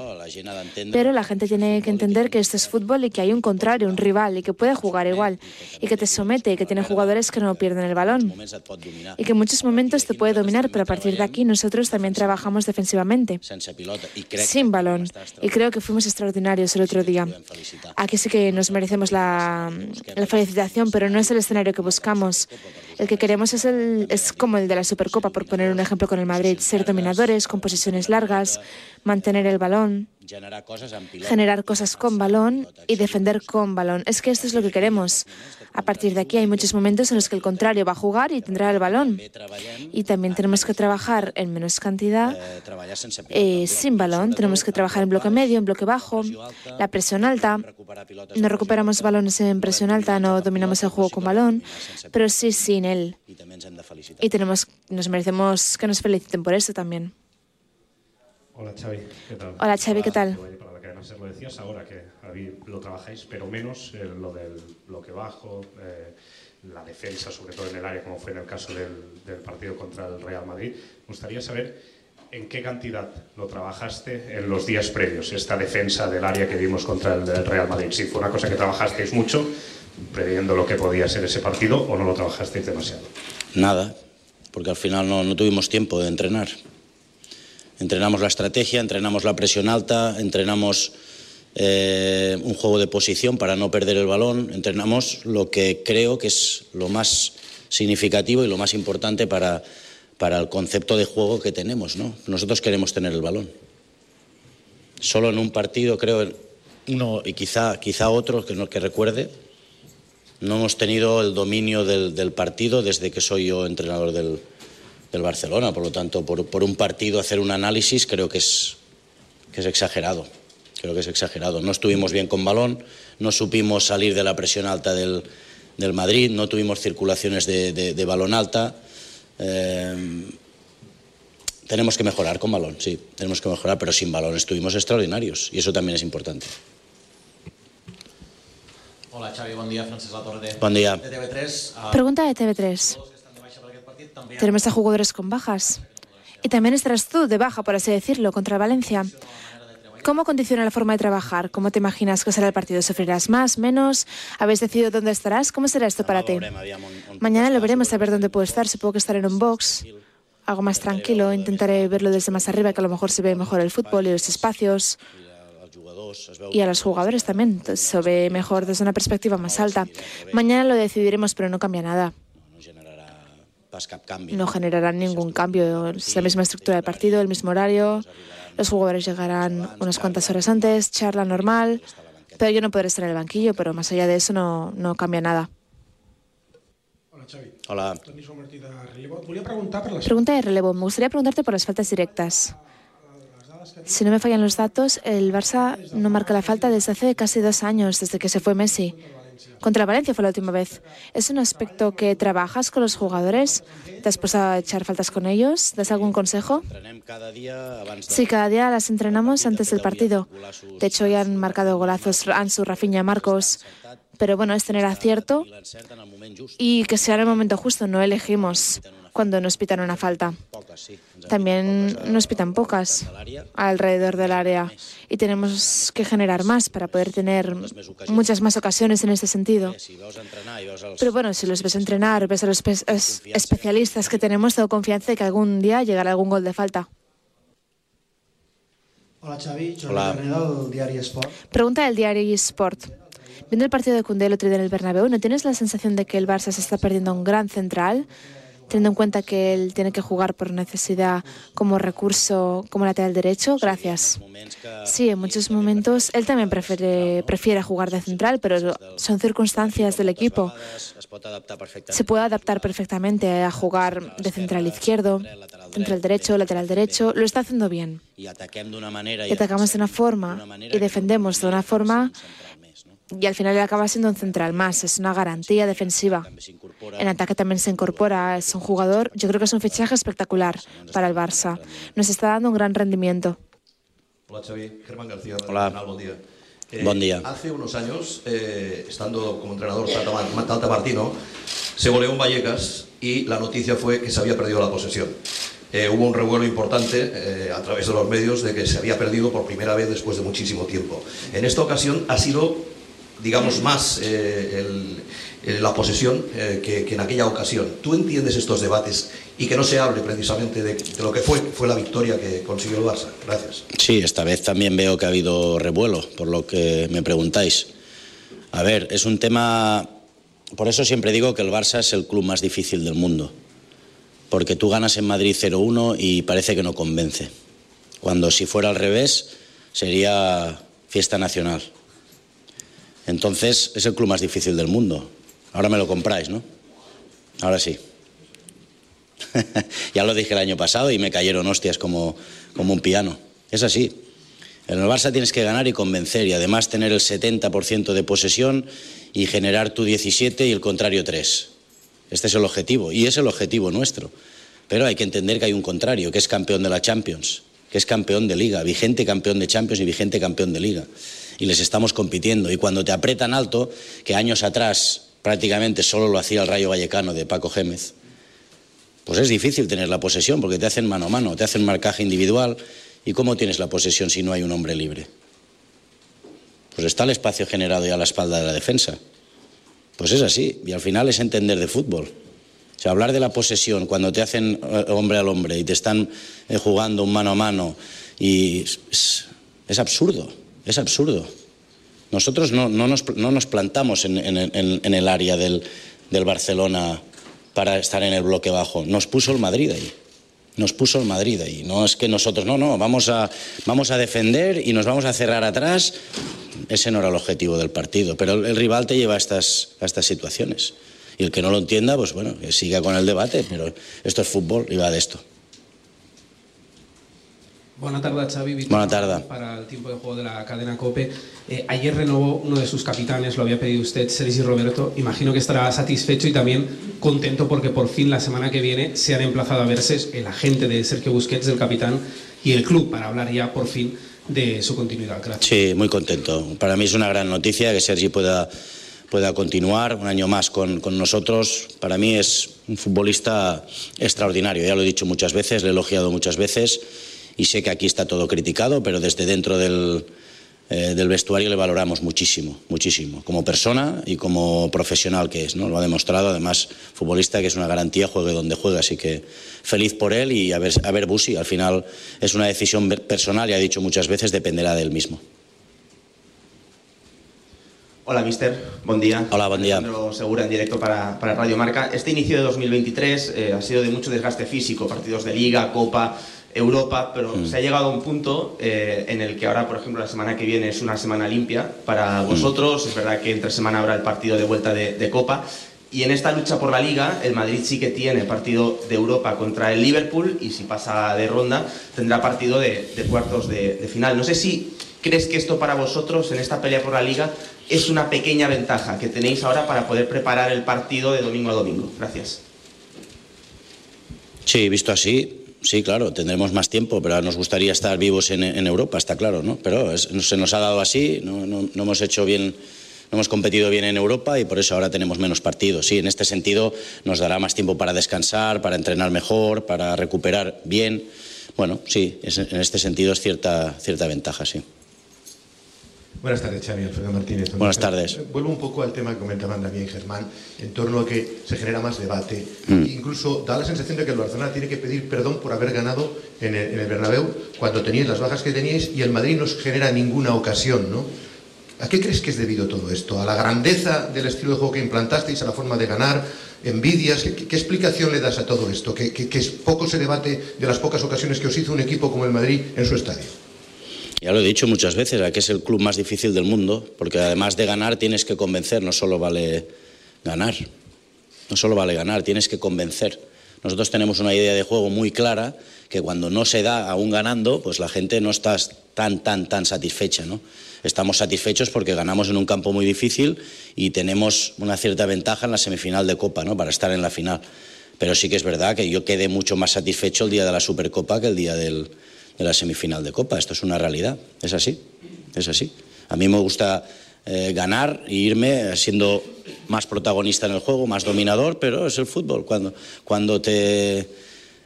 Pero la gente tiene que entender que esto es fútbol y que hay un contrario, un rival, y que puede jugar igual y que te somete y que tiene jugadores que no pierden el balón. Y que en muchos momentos te puede dominar, pero a partir de aquí nosotros también trabajamos defensivamente, sin balón. Y creo que fuimos extraordinarios el otro día. Aquí sí que nos merecemos la, la felicitación, pero no es el escenario que buscamos. El que queremos es, el, es como el de la Supercopa, por poner un ejemplo con el Madrid, ser dominadores, con posiciones largas, mantener el balón generar cosas con balón y defender con balón. Es que esto es lo que queremos. A partir de aquí hay muchos momentos en los que el contrario va a jugar y tendrá el balón. Y también tenemos que trabajar en menos cantidad eh, sin balón. Tenemos que trabajar en bloque medio, en bloque bajo, la presión alta. No recuperamos balones en presión alta, no dominamos el juego con balón, pero sí sin él. Y tenemos, nos merecemos que nos feliciten por eso también. Hola Xavi, ¿qué tal? Hola Xavi, ¿qué tal? Para la cadena SER lo decías ahora que lo trabajáis, pero menos eh, lo del bloque bajo, eh, la defensa, sobre todo en el área, como fue en el caso del, del, partido contra el Real Madrid. Me gustaría saber en qué cantidad lo trabajaste en los días previos, esta defensa del área que vimos contra el, Real Madrid. Si fue una cosa que trabajasteis mucho, previendo lo que podía ser ese partido, o no lo trabajasteis demasiado. Nada, porque al final no, no tuvimos tiempo de entrenar. Entrenamos la estrategia, entrenamos la presión alta, entrenamos eh, un juego de posición para no perder el balón, entrenamos lo que creo que es lo más significativo y lo más importante para, para el concepto de juego que tenemos. ¿no? Nosotros queremos tener el balón. Solo en un partido, creo, uno y quizá, quizá otro que, no, que recuerde, no hemos tenido el dominio del, del partido desde que soy yo entrenador del, del Barcelona. Por lo tanto, por, por, un partido hacer un análisis creo que es, que es exagerado. Creo que es exagerado. No estuvimos bien con balón, no supimos salir de la presión alta del, del Madrid, no tuvimos circulaciones de, de, de balón alta. Eh, tenemos que mejorar con balón, sí, tenemos que mejorar, pero sin balón estuvimos extraordinarios y eso también es importante. Hola Xavi, bon dia, Francesc Latorre. Dia. De TV3. Uh... Pregunta de TV3. Tenemos a jugadores con bajas. Y también estarás tú de baja, por así decirlo, contra Valencia. ¿Cómo condiciona la forma de trabajar? ¿Cómo te imaginas que será el partido? ¿Sufrirás más, menos? ¿Habéis decidido dónde estarás? ¿Cómo será esto para ti? Mañana lo veremos a ver dónde puedo estar. Supongo que estaré en un box, algo más tranquilo. Intentaré verlo desde más arriba, que a lo mejor se ve mejor el fútbol y los espacios. Y a los jugadores también. Se ve mejor desde una perspectiva más alta. Mañana lo decidiremos, pero no cambia nada. No generarán ningún cambio. Es la misma estructura del partido, el mismo horario. Los jugadores llegarán unas cuantas horas antes, charla normal. Pero yo no podré estar en el banquillo, pero más allá de eso no, no cambia nada. Hola, Xavi. Hola. Pregunta de relevo. Me gustaría preguntarte por las faltas directas. Si no me fallan los datos, el Barça no marca la falta desde hace casi dos años, desde que se fue Messi. Contra Valencia fue la última vez. ¿Es un aspecto que trabajas con los jugadores? ¿Te has puesto a echar faltas con ellos? ¿Das algún consejo? Sí, cada día las entrenamos antes del partido. De hecho, ya han marcado golazos Ansu, Rafinha, Marcos. Pero bueno, es tener acierto y que sea en el momento justo. No elegimos cuando nos pitan una falta. También nos pitan pocas alrededor del área y tenemos que generar más para poder tener muchas más ocasiones en este sentido. Pero bueno, si los ves entrenar, ves a los especialistas que tenemos, tengo confianza de que algún día llegará algún gol de falta. Hola Xavi, Hola. del Diario Sport. Pregunta del Diario Sport. Viendo el partido de Cundé el otro día en el Bernabéu, ¿no tienes la sensación de que el Barça se está perdiendo un gran central? Teniendo en cuenta que él tiene que jugar por necesidad como recurso, como lateral derecho? Gracias. Sí, en muchos momentos él también prefiere, prefiere jugar de central, pero son circunstancias del equipo. Se puede adaptar perfectamente a jugar de central izquierdo, central derecho, lateral derecho. Lo está haciendo bien. Y atacamos de una forma y defendemos de una forma y al final acaba siendo un central más, es una garantía defensiva. En ataque también se incorpora, es un jugador, yo creo que es un fichaje espectacular para el Barça. Nos está dando un gran rendimiento. Hola Xavi, Germán García. Hola. Buen día. Eh, buen día. Hace unos años, eh, estando como entrenador Tata, Tata Martino, se goleó un Vallecas y la noticia fue que se había perdido la posesión. Eh, hubo un revuelo importante eh, a través de los medios de que se había perdido por primera vez después de muchísimo tiempo. En esta ocasión ha sido digamos, más eh, el, la posesión eh, que, que, en aquella ocasión. ¿Tú entiendes estos debates y que no se hable precisamente de, de, lo que fue, fue la victoria que consiguió el Barça? Gracias. Sí, esta vez también veo que ha habido revuelo, por lo que me preguntáis. A ver, es un tema... Por eso siempre digo que el Barça es el club más difícil del mundo. Porque tú ganas en Madrid 0-1 y parece que no convence. Cuando si fuera al revés sería fiesta nacional. Entonces es el club más difícil del mundo. Ahora me lo compráis, ¿no? Ahora sí. ya lo dije el año pasado y me cayeron hostias como, como un piano. Es así. En el Barça tienes que ganar y convencer y además tener el 70% de posesión y generar tu 17 y el contrario 3. Este es el objetivo y es el objetivo nuestro. Pero hay que entender que hay un contrario, que es campeón de la Champions, que es campeón de liga, vigente campeón de Champions y vigente campeón de liga. Y les estamos compitiendo. Y cuando te apretan alto, que años atrás prácticamente solo lo hacía el Rayo Vallecano de Paco Gémez, pues es difícil tener la posesión porque te hacen mano a mano, te hacen marcaje individual. ¿Y cómo tienes la posesión si no hay un hombre libre? Pues está el espacio generado ya a la espalda de la defensa. Pues es así, y al final es entender de fútbol. O sea, hablar de la posesión cuando te hacen eh, hombre al hombre y te están eh, jugando un mano a mano y es, es absurdo, es absurdo. Nosotros no, no, nos, no nos, plantamos en, en, el área del, del, Barcelona para estar en el bloque bajo. Nos puso el Madrid ahí. Nos puso el Madrid ahí. No es que nosotros, no, no, vamos a, vamos a defender y nos vamos a cerrar atrás. Ese no era el objetivo del partido. Pero el, el rival te lleva a estas, a estas situaciones. Y el que no lo entienda, pues bueno, que siga con el debate. Pero esto es fútbol y va de esto. Buenas tardes, Xavi. Buenas tardes. Para el tiempo de juego de la cadena COPE. Eh, ayer renovó uno de sus capitanes, lo había pedido usted, Sergi Roberto. Imagino que estará satisfecho y también contento porque por fin la semana que viene se han emplazado a verse el agente de Sergio Busquets, del capitán, y el club para hablar ya por fin de su continuidad. Gracias. Sí, muy contento. Para mí es una gran noticia que Sergi pueda, pueda continuar un año más con, con nosotros. Para mí es un futbolista extraordinario. Ya lo he dicho muchas veces, le he elogiado muchas veces y sé que aquí está todo criticado, pero desde dentro del, eh, del vestuario le valoramos muchísimo, muchísimo, como persona y como profesional que es, ¿no? Lo ha demostrado, además, futbolista que es una garantía, juegue donde juegue, así que feliz por él y a ver, a ver Busi, al final es una decisión personal y ha dicho muchas veces, dependerá de él mismo. Hola, mister. Buen día. Hola, buen día. Alejandro Segura en directo para, para Radio Marca. Este inicio de 2023 eh, ha sido de mucho desgaste físico, partidos de Liga, Copa, Europa, pero mm. se ha llegado a un punto eh, en el que ahora, por ejemplo, la semana que viene es una semana limpia para vosotros. Mm. Es verdad que entre semana habrá el partido de vuelta de, de, Copa. Y en esta lucha por la Liga, el Madrid sí que tiene partido de Europa contra el Liverpool y si pasa de ronda tendrá partido de, de cuartos de, de final. No sé si crees que esto para vosotros en esta pelea por la Liga es una pequeña ventaja que tenéis ahora para poder preparar el partido de domingo a domingo. Gracias. Sí, visto así, sí, claro, tendremos más tiempo, pero nos gustaría estar vivos en, Europa, está claro, ¿no? Pero se nos ha dado así, no, no, hemos hecho bien, no hemos competido bien en Europa y por eso ahora tenemos menos partidos. Sí, en este sentido nos dará más tiempo para descansar, para entrenar mejor, para recuperar bien. Bueno, sí, en este sentido es cierta, cierta ventaja, sí. Buenas tardes, Xavi. Alfredo Martínez. Buenas tardes. Vuelvo un poco al tema que comentaban también Germán, en torno a que se genera más debate. Mm. Incluso da la sensación de que el Barcelona tiene que pedir perdón por haber ganado en el, en el Bernabéu cuando teníais las bajas que teníais y el Madrid no os genera ninguna ocasión, ¿no? ¿A qué crees que es debido todo esto? ¿A la grandeza del estilo de juego que implantasteis, a la forma de ganar, envidias? ¿Qué, qué explicación le das a todo esto? Que, que, que poco se debate de las pocas ocasiones que os hizo un equipo como el Madrid en su estadio. Ya lo he dicho muchas veces, que es el club más difícil del mundo, porque además de ganar tienes que convencer, no solo vale ganar, no solo vale ganar, tienes que convencer. Nosotros tenemos una idea de juego muy clara que cuando no se da aún ganando, pues la gente no está tan, tan, tan satisfecha. ¿no? Estamos satisfechos porque ganamos en un campo muy difícil y tenemos una cierta ventaja en la semifinal de Copa ¿no? para estar en la final. Pero sí que es verdad que yo quedé mucho más satisfecho el día de la Supercopa que el día del, de la semifinal de Copa. Esto es una realidad, es así, es así. A mí me gusta eh, ganar e irme siendo más protagonista en el juego, más dominador, pero es el fútbol. Cuando, cuando te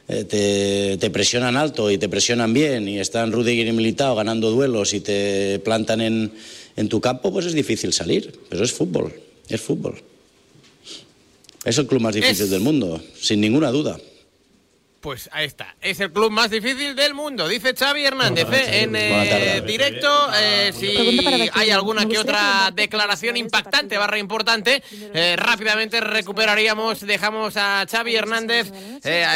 eh, te, presionan alto y te presionan bien y están Rudiger y Militao ganando duelos y te plantan en, en tu campo, pues es difícil salir. Pero es fútbol, es fútbol. Es el club más difícil del mundo, sin ninguna duda. Pues ahí está. Es el club más difícil del mundo, dice Xavi Hernández ¿eh? en eh, directo. Eh, si hay alguna que otra declaración impactante, barra importante, rápidamente recuperaríamos, dejamos a Xavi Hernández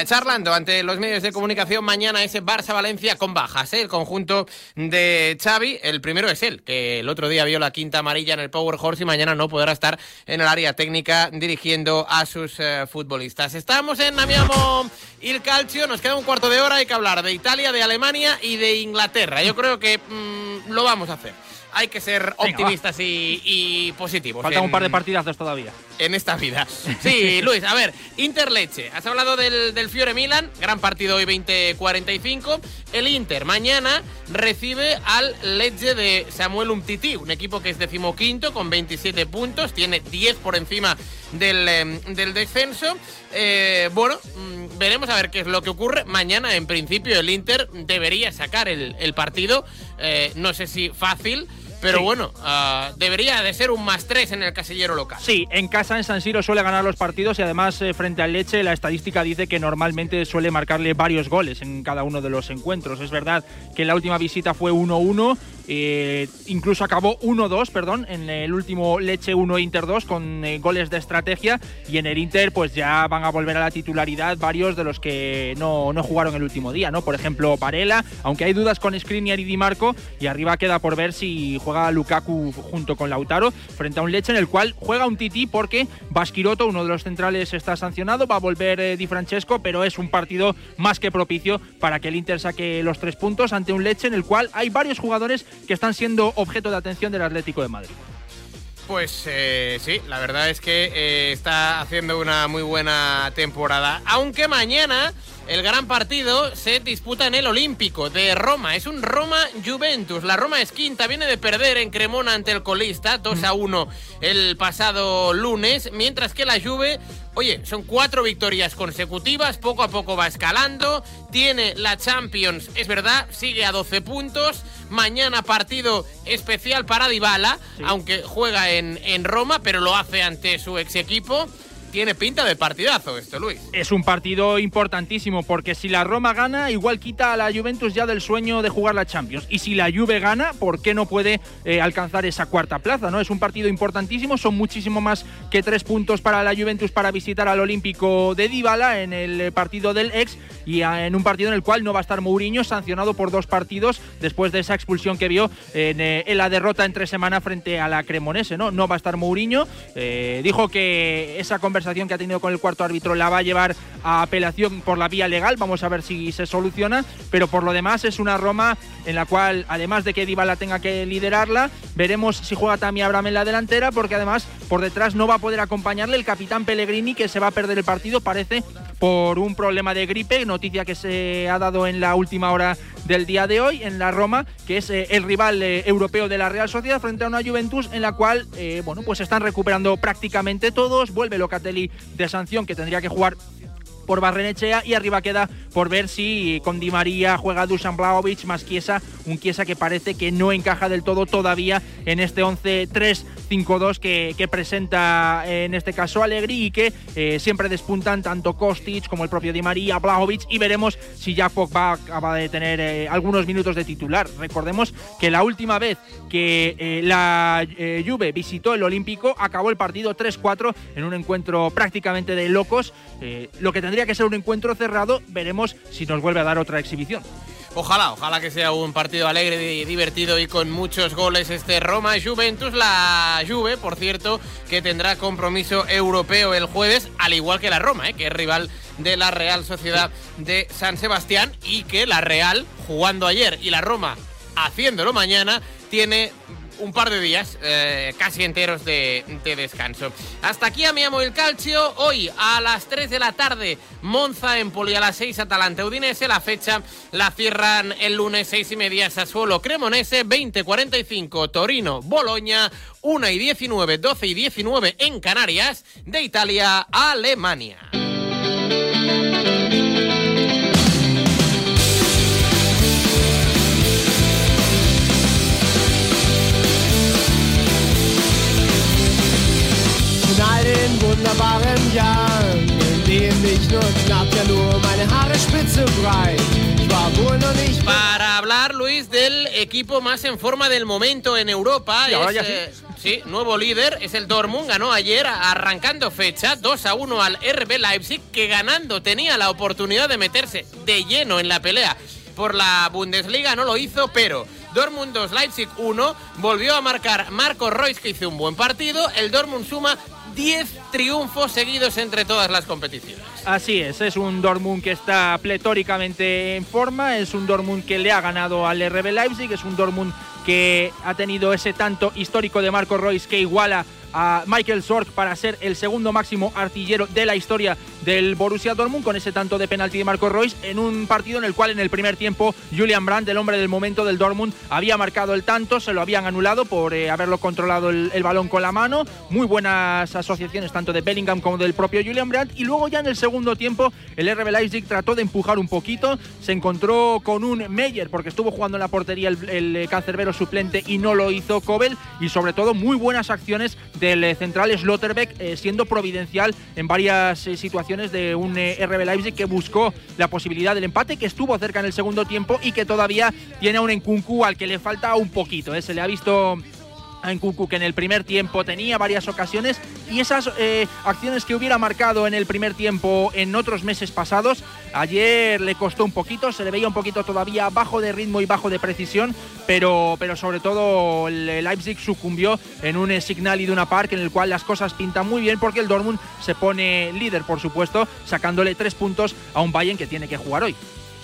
charlando ante los medios de comunicación mañana ese Barça-Valencia con bajas. El conjunto de Xavi, el primero es él, que el otro día vio la quinta amarilla en el Power Horse y mañana no podrá estar en el área técnica dirigiendo a sus futbolistas. Estamos en Namiamo Ilka nos queda un cuarto de hora, hay que hablar de Italia, de Alemania y de Inglaterra. Yo creo que mm, lo vamos a hacer hay que ser optimistas y, positivos. Faltan un par de partidazos todavía. En esta vida. Sí, Luis, a ver, Inter-Leche. Has hablado del, del Fiore Milan, gran partido hoy 20-45. El Inter mañana recibe al Lecce de Samuel Umtiti, un equipo que es decimoquinto con 27 puntos, tiene 10 por encima del, em, del descenso. Eh, bueno, mm, veremos a ver qué es lo que ocurre. Mañana, en principio, el Inter debería sacar el, el partido. Eh, no sé si fácil. Pero bueno, ah, debería de ser un más tres en el casillero local. Sí, en casa en San Siro suele ganar los partidos y además eh, frente al Leche la estadística dice que normalmente suele marcarle varios goles en cada uno de los encuentros. Es verdad que la última visita fue 1-1 eh, incluso acabó 1-2, perdón, en el último Leche 1 Inter 2 con eh, goles de estrategia y en el Inter pues ya van a volver a la titularidad varios de los que no, no jugaron el último día, ¿no? Por ejemplo, Varela, aunque hay dudas con Skriniar y Di Marco y arriba queda por ver si juega Lukaku junto con Lautaro frente a un Leche en el cual juega un Titi porque Basquiroto, uno de los centrales, está sancionado, va a volver eh, Di Francesco, pero es un partido más que propicio para que el Inter saque los tres puntos ante un Leche en el cual hay varios jugadores que están siendo objeto de atención del Atlético de Madrid. Pues eh, sí, la verdad es que eh, está haciendo una muy buena temporada. Aunque mañana el gran partido se disputa en el Olímpico de Roma. Es un Roma-Juventus. La Roma es quinta, viene de perder en Cremona ante el colista, 2 a 1 el pasado lunes, mientras que la Juve Oye, son cuatro victorias consecutivas, poco a poco va escalando, tiene la Champions, es verdad, sigue a 12 puntos, mañana partido especial para Dybala, aunque juega en, en Roma, pero lo hace ante su ex equipo tiene pinta de partidazo esto, Luis. Es un partido importantísimo porque si la Roma gana, igual quita a la Juventus ya del sueño de jugar la Champions. Y si la Juve gana, ¿por qué no puede eh, alcanzar esa cuarta plaza? ¿no? Es un partido importantísimo, son muchísimo más que tres puntos para la Juventus para visitar al Olímpico de Dybala en el partido del ex y en un partido en el cual no va a estar Mourinho sancionado por dos partidos después de esa expulsión que vio en, eh, la derrota entre semana frente a la Cremonese. No, no va a estar Mourinho. Eh, dijo que esa conversación que ha tenido con el cuarto árbitro la va a llevar a apelación por la vía legal. Vamos a ver si se soluciona. Pero por lo demás es una Roma en la cual, además de que Dybala tenga que liderarla, veremos si juega también Abraham en la delantera, porque además por detrás no va a poder acompañarle el capitán Pellegrini, que se va a perder el partido, parece, por un problema de gripe, noticia que se ha dado en la última hora del día de hoy en la Roma, que es eh, el rival eh, europeo de la Real Sociedad frente a una Juventus en la cual, eh, bueno, pues están recuperando prácticamente todos, vuelve Locatelli de sanción que tendría que jugar por Barrenechea y arriba queda por ver si con Di María juega Dusan Blaovic más Chiesa, un Chiesa que parece que no encaja del todo todavía en este 11-3-5-2 que, presenta en este caso Allegri y que eh, siempre despuntan tanto Kostic como el propio Di María, Blaovic y veremos si ya Pogba acaba de tener eh, algunos minutos de titular. Recordemos que la última vez que eh, la Juve visitó el Olímpico acabó el partido 3-4 en un encuentro prácticamente de locos, lo que tendría que ser un encuentro cerrado. Veremos si nos vuelve a dar otra exhibición. Ojalá, ojalá que sea un partido alegre, divertido y con muchos goles este Roma-Juventus. La Juve, por cierto, que tendrá compromiso europeo el jueves, al igual que la Roma, ¿eh? que es rival de la Real Sociedad de San Sebastián y que la Real, jugando ayer, y la Roma haciéndolo mañana, tiene un par de días eh, casi enteros de, descanso. Hasta aquí amiamo el calcio. Hoy a las 3 de la tarde, Monza, Empoli a las 6, Atalanta, Udinese. La fecha la cierran el lunes 6 y media, Sassuolo, Cremonese, 20.45, Torino, Boloña, 1 y 19, 12 y 19 en Canarias, de Italia a Alemania. Para hablar, Luis, del equipo más en forma del momento en Europa. Sí, ahora es, ya sí. eh, sí, nuevo líder es el Dortmund. Ganó ayer, arrancando fecha, 2 a 1 al RB Leipzig, que ganando tenía la oportunidad de meterse de lleno en la pelea por la Bundesliga. No lo hizo, pero Dortmund 2, Leipzig 1. Volvió a marcar Marco Reus, que hizo un buen partido. El Dortmund suma 10 triunfos seguidos entre todas las competiciones. Así es, es un Dortmund que está pletóricamente en forma, es un Dortmund que le ha ganado al RB Leipzig, es un Dortmund que ha tenido ese tanto histórico de Marco Reus que iguala a Michael Sorg para ser el segundo máximo artillero de la historia del Borussia Dortmund con ese tanto de penalti de Marco Reus en un partido en el cual en el primer tiempo Julian Brandt, el hombre del momento del Dortmund, había marcado el tanto, se lo habían anulado por eh, haberlo controlado el, el balón con la mano, muy buenas asociaciones tanto de Bellingham como del propio Julian Brandt. Y luego ya en el segundo tiempo el RB Leipzig trató de empujar un poquito, se encontró con un Meyer porque estuvo jugando en la portería el, el eh, cancerbero suplente y no lo hizo Kobel. Y sobre todo muy buenas acciones del eh, central Slotterbeck eh, siendo providencial en varias eh, situaciones de un RB Leipzig que buscó la posibilidad del empate que estuvo cerca en el segundo tiempo y que todavía tiene a un Nkunku al que le falta un poquito, se le ha visto a que en el primer tiempo tenía varias ocasiones y esas eh, acciones que hubiera marcado en el primer tiempo en otros meses pasados, ayer le costó un poquito, se le veía un poquito todavía bajo de ritmo y bajo de precisión, pero, pero sobre todo el Leipzig sucumbió en un eh, Signal y de una Park en el cual las cosas pintan muy bien porque el Dortmund se pone líder, por supuesto, sacándole tres puntos a un Bayern que tiene que jugar hoy.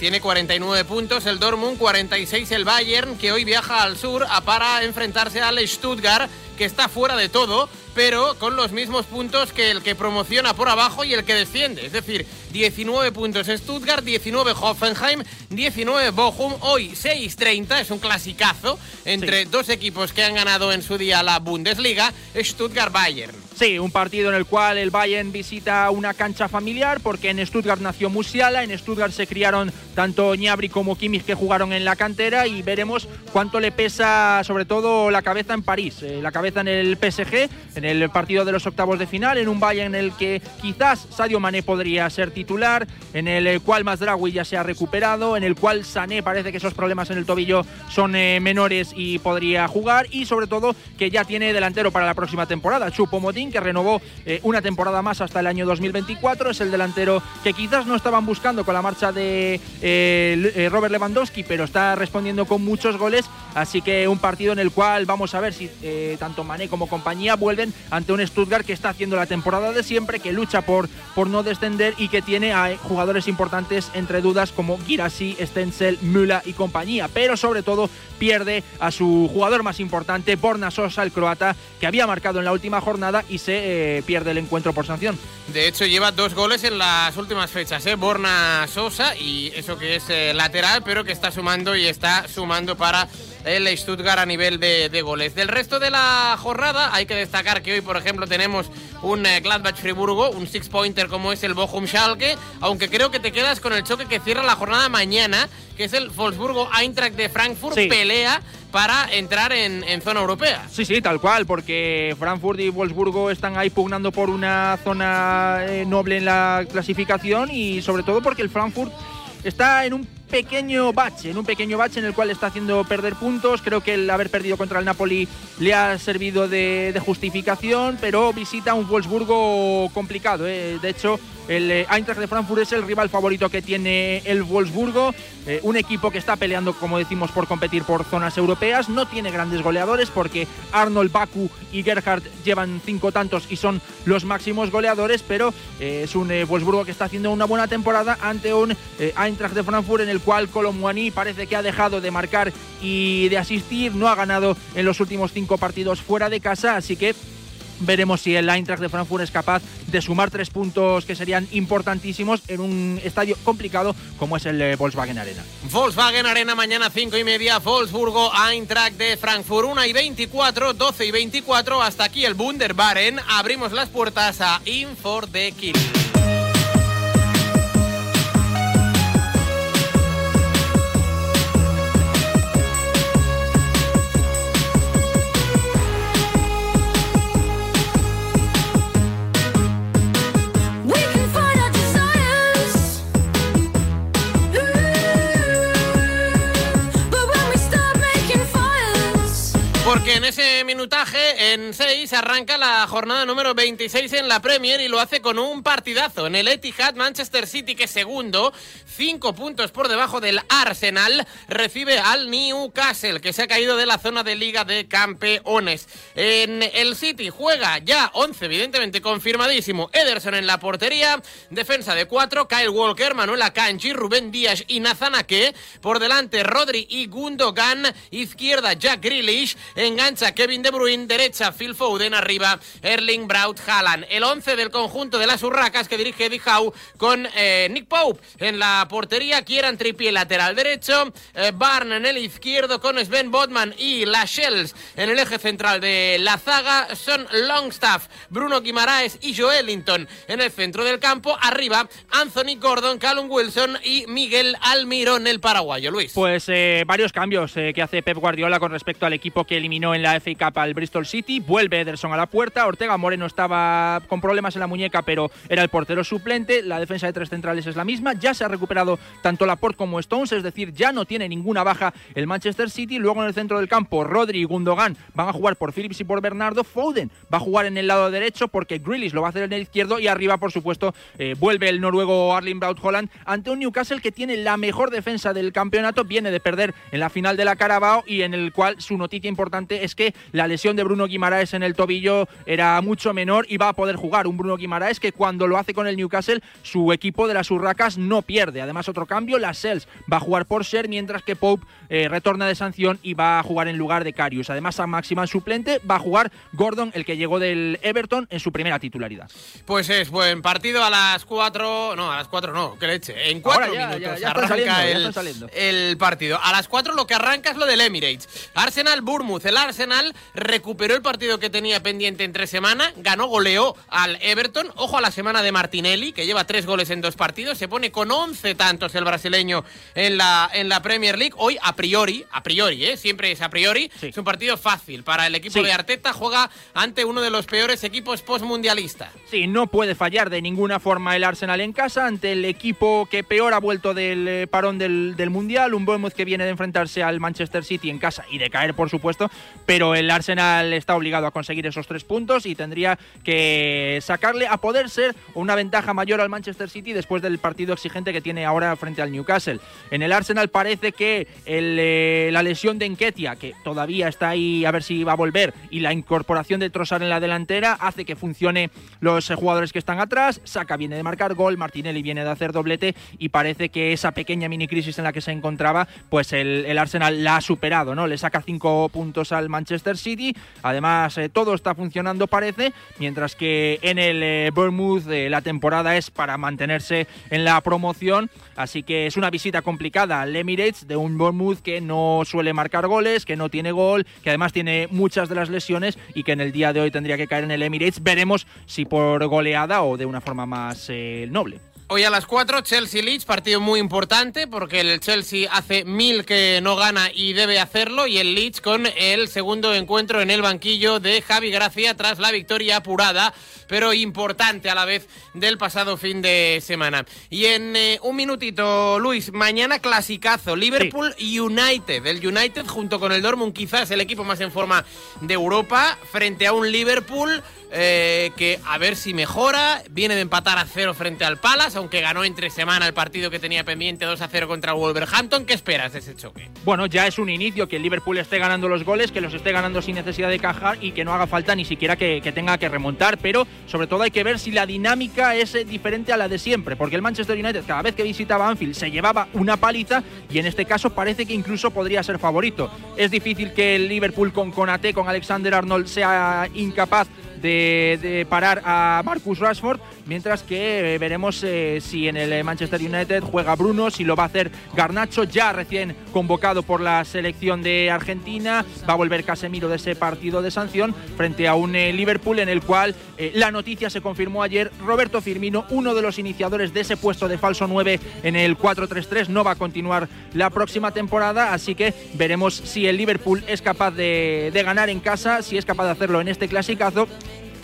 Tiene 49 puntos el Dortmund, 46 el Bayern, que hoy viaja al sur para enfrentarse al Stuttgart, que está fuera de todo, pero con los mismos puntos que el que promociona por abajo y el que desciende. Es decir, 19 puntos Stuttgart, 19 Hoffenheim, 19 Bochum. Hoy 6-30, es un clasicazo entre dos equipos que han ganado en su día la Bundesliga, Stuttgart-Bayern. Sí, un partido en el cual el Bayern visita una cancha familiar porque en Stuttgart nació Musiala, en Stuttgart se criaron tanto Ñabri como Kimmich que jugaron en la cantera y veremos cuánto le pesa sobre todo la cabeza en París, eh, la cabeza en el PSG, en el partido de los octavos de final, en un Bayern en el que quizás Sadio Mané podría ser titular, en el cual Mazraoui ya se ha recuperado, en el cual Sané parece que esos problemas en el tobillo son eh, menores y podría jugar y sobre todo que ya tiene delantero para la próxima temporada, Chupo Motín que renovó eh, una temporada más hasta el año 2024. Es el delantero que quizás no estaban buscando con la marcha de eh, eh, Robert Lewandowski, pero está respondiendo con muchos goles. Así que un partido en el cual vamos a ver si eh, tanto Mané como compañía vuelven ante un Stuttgart que está haciendo la temporada de siempre, que lucha por, por no descender y que tiene a jugadores importantes entre dudas como Girassi, Stenzel, Müller y compañía. Pero sobre todo pierde a su jugador más importante, Borna Sosa, el croata, que había marcado en la última jornada y se eh, pierde el encuentro por sanción. De hecho, lleva dos goles en las últimas fechas, ¿eh? Borna Sosa y eso que es eh, lateral, pero que está sumando y está sumando para el Stuttgart a nivel de, goles. Del resto de la jornada, hay que destacar que hoy, por ejemplo, tenemos un eh, Gladbach-Friburgo, un six-pointer como es el Bochum-Schalke, aunque creo que te quedas con el choque que cierra la jornada mañana, que es el Wolfsburgo-Eintracht de Frankfurt, Sí. pelea para entrar en, en zona europea. Sí, sí, tal cual, porque Frankfurt y Wolfsburgo están ahí pugnando por una zona eh, noble en la clasificación y sobre todo porque el Frankfurt está en un pequeño bache, en un pequeño bache en el cual está haciendo perder puntos. Creo que el haber perdido contra el Napoli le ha servido de, justificación, pero visita un Wolfsburgo complicado. eh. De hecho, el eh, Eintracht de Frankfurt es el rival favorito que tiene el Wolfsburgo, eh, un equipo que está peleando, como decimos, por competir por zonas europeas. No tiene grandes goleadores porque Arnold, Baku y Gerhard llevan cinco tantos y son los máximos goleadores, pero eh, es un Wolfsburgo que está haciendo una buena temporada ante un Eintracht de Frankfurt en el cual Colomwani parece que ha dejado de marcar y de asistir, no ha ganado en los últimos cinco partidos fuera de casa, así que Veremos si el Eintracht de Frankfurt es capaz de sumar tres puntos que serían importantísimos en un estadio complicado como es el eh, Volkswagen Arena. Volkswagen Arena mañana 5 y media, Wolfsburgo, Eintracht de Frankfurt 1 y 24, 12 y 24, hasta aquí el Wunderbaren. Abrimos las puertas a Infor de Kiel. Porque en ese minutaje, en 6, arranca la jornada número 26 en la Premier y lo hace con un partidazo en el Etihad Manchester City, que segundo, cinco puntos por debajo del Arsenal, recibe al Newcastle, que se ha caído de la zona de Liga de Campeones. En el City juega ya 11, evidentemente confirmadísimo, Ederson en la portería, defensa de 4, Kyle Walker, Manuel Akanji, Rubén Díaz y Nazanake, por delante Rodri y Gundogan, izquierda Jack Grealish, engancha Kevin De Bruyne, derecha Phil Foden, arriba Erling Braut Haaland. El 11 del conjunto de las Urracas que dirige Eddie Howe con eh, Nick Pope en la portería, Kieran Trippier lateral derecho, eh, Barn en el izquierdo con Sven Bodman y Lascelles en el eje central de la zaga, son Longstaff, Bruno Guimaraes y Joelinton en el centro del campo, arriba Anthony Gordon, Callum Wilson y Miguel Almirón, el paraguayo, Luis. Pues eh, varios cambios que hace Pep Guardiola con respecto al equipo que eliminó en la FA Cup al Bristol City. Vuelve Ederson a la puerta. Ortega Moreno estaba con problemas en la muñeca, pero era el portero suplente. La defensa de tres centrales es la misma. Ya se ha recuperado tanto Laporte como Stones, es decir, ya no tiene ninguna baja el Manchester City. Luego en el centro del campo, Rodri y Gundogan van a jugar por Phillips y por Bernardo. Foden va a jugar en el lado derecho porque Grealish lo va a hacer en el izquierdo. Y arriba, por supuesto, eh, vuelve el noruego Arling Braut Holland ante un Newcastle que tiene la mejor defensa del campeonato. Viene de perder en la final de la Carabao y en el cual su noticia importante es que la lesión de Bruno Guimaraes en el tobillo era mucho menor y va a poder jugar. Un Bruno Guimaraes que cuando lo hace con el Newcastle, su equipo de las Urracas no pierde. Además, otro cambio, la Sels va a jugar por ser, mientras que Pope eh, retorna de sanción y va a jugar en lugar de Carius. Además, a máxima suplente va a jugar Gordon, el que llegó del Everton en su primera titularidad. Pues es buen partido a las 4, no, a las 4 no, que leche. En 4 minutos arranca el, partido. A las 4 lo que arranca es lo del Emirates. Arsenal Bournemouth. El Arsenal recuperó el partido que tenía pendiente entre semana, ganó, goleó al Everton. Ojo a la semana de Martinelli, que lleva tres goles en dos partidos, se pone con 11 tantos el brasileño en la, en la Premier League. Hoy, a priori, a priori, ¿eh? siempre es a priori, es un partido fácil para el equipo de Arteta. Juega ante uno de los peores equipos postmundialistas. Sí, no puede fallar de ninguna forma el Arsenal en casa ante el equipo que peor ha vuelto del eh, parón del, del Mundial. Un Bournemouth que viene de enfrentarse al Manchester City en casa y de caer, por supuesto, pero el Arsenal está obligado a conseguir esos tres puntos y tendría que sacarle a poder ser una ventaja mayor al Manchester City después del partido exigente que tiene ahora frente al Newcastle. En el Arsenal parece que eh, la lesión de Enketia, que todavía está ahí a ver si va a volver, y la incorporación de Trossard en la delantera hace que funcione los eh, jugadores que están atrás. Saca viene de marcar gol, Martinelli viene de hacer doblete y parece que esa pequeña mini crisis en la que se encontraba, pues el, el Arsenal la ha superado, ¿no? Le saca cinco puntos al Manchester City. Además, eh, todo está funcionando, parece, mientras que en el eh, Bournemouth eh, la temporada es para mantenerse en la promoción. Así que es una visita complicada al Emirates de un Bournemouth que no suele marcar goles, que no tiene gol, que además tiene muchas de las lesiones y que en el día de hoy tendría que caer en el Emirates. Veremos si por goleada o de una forma más noble. Hoy a las 4, Chelsea-Leeds, partido muy importante porque el Chelsea hace mil que no gana y debe hacerlo y el Leeds con el segundo encuentro en el banquillo de Javi Gracia tras la victoria apurada pero importante a la vez del pasado fin de semana. Y en eh, un minutito, Luis, mañana clasicazo, Liverpool United. El United junto con el Dortmund quizás el equipo más en forma de Europa frente a un Liverpool eh, que a ver si mejora. Viene de empatar a cero frente al Palace, aunque ganó entre semana el partido que tenía pendiente 2 a 0 contra Wolverhampton. ¿Qué esperas de ese choque? Bueno, ya es un inicio que el Liverpool esté ganando los goles, que los esté ganando sin necesidad de cajar y que no haga falta ni siquiera que, tenga que remontar. Pero sobre todo hay que ver si la dinámica es eh, diferente a la de siempre, porque el Manchester United cada vez que visitaba Anfield se llevaba una paliza y en este caso parece que incluso podría ser favorito. Es difícil que el Liverpool con Conate, con Alexander Arnold sea incapaz de, parar a Marcus Rashford, mientras que eh, veremos eh, si en el Manchester United juega Bruno, si lo va a hacer Garnacho, ya recién convocado por la selección de Argentina, va a volver Casemiro de ese partido de sanción frente a un eh, Liverpool en el cual la noticia se confirmó ayer, Roberto Firmino, uno de los iniciadores de ese puesto de falso 9 en el 4-3-3, no va a continuar la próxima temporada, así que veremos si el Liverpool es capaz de, de ganar en casa, si es capaz de hacerlo en este clasicazo.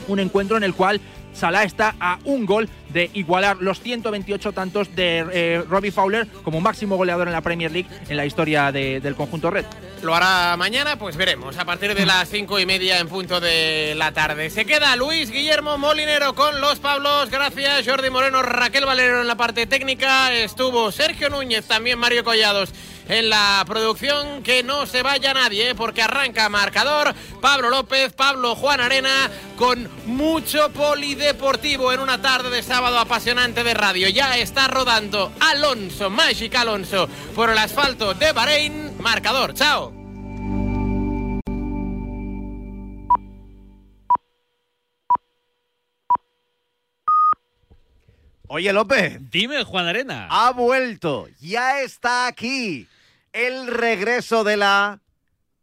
Un encuentro en el cual Salah está a un gol de igualar los 128 tantos de eh, Robbie Fowler como máximo goleador en la Premier League en la historia del conjunto red. lo hará mañana, pues veremos, a partir de las cinco y media en punto de la tarde. Se queda Luis Guillermo Molinero con los Pablos, gracias Jordi Moreno, Raquel Valero en la parte técnica, estuvo Sergio Núñez, también Mario Collados en la producción. Que no se vaya nadie, ¿eh? porque arranca marcador. Pablo López, Pablo Juan Arena, con mucho polideportivo en una tarde de sábado apasionante de radio. Ya está rodando Alonso, Magic Alonso, por el asfalto de Bahrein. Marcador, chao. Oye, López. Dime, Juan Arena. Ha vuelto. Ya está aquí. El regreso de la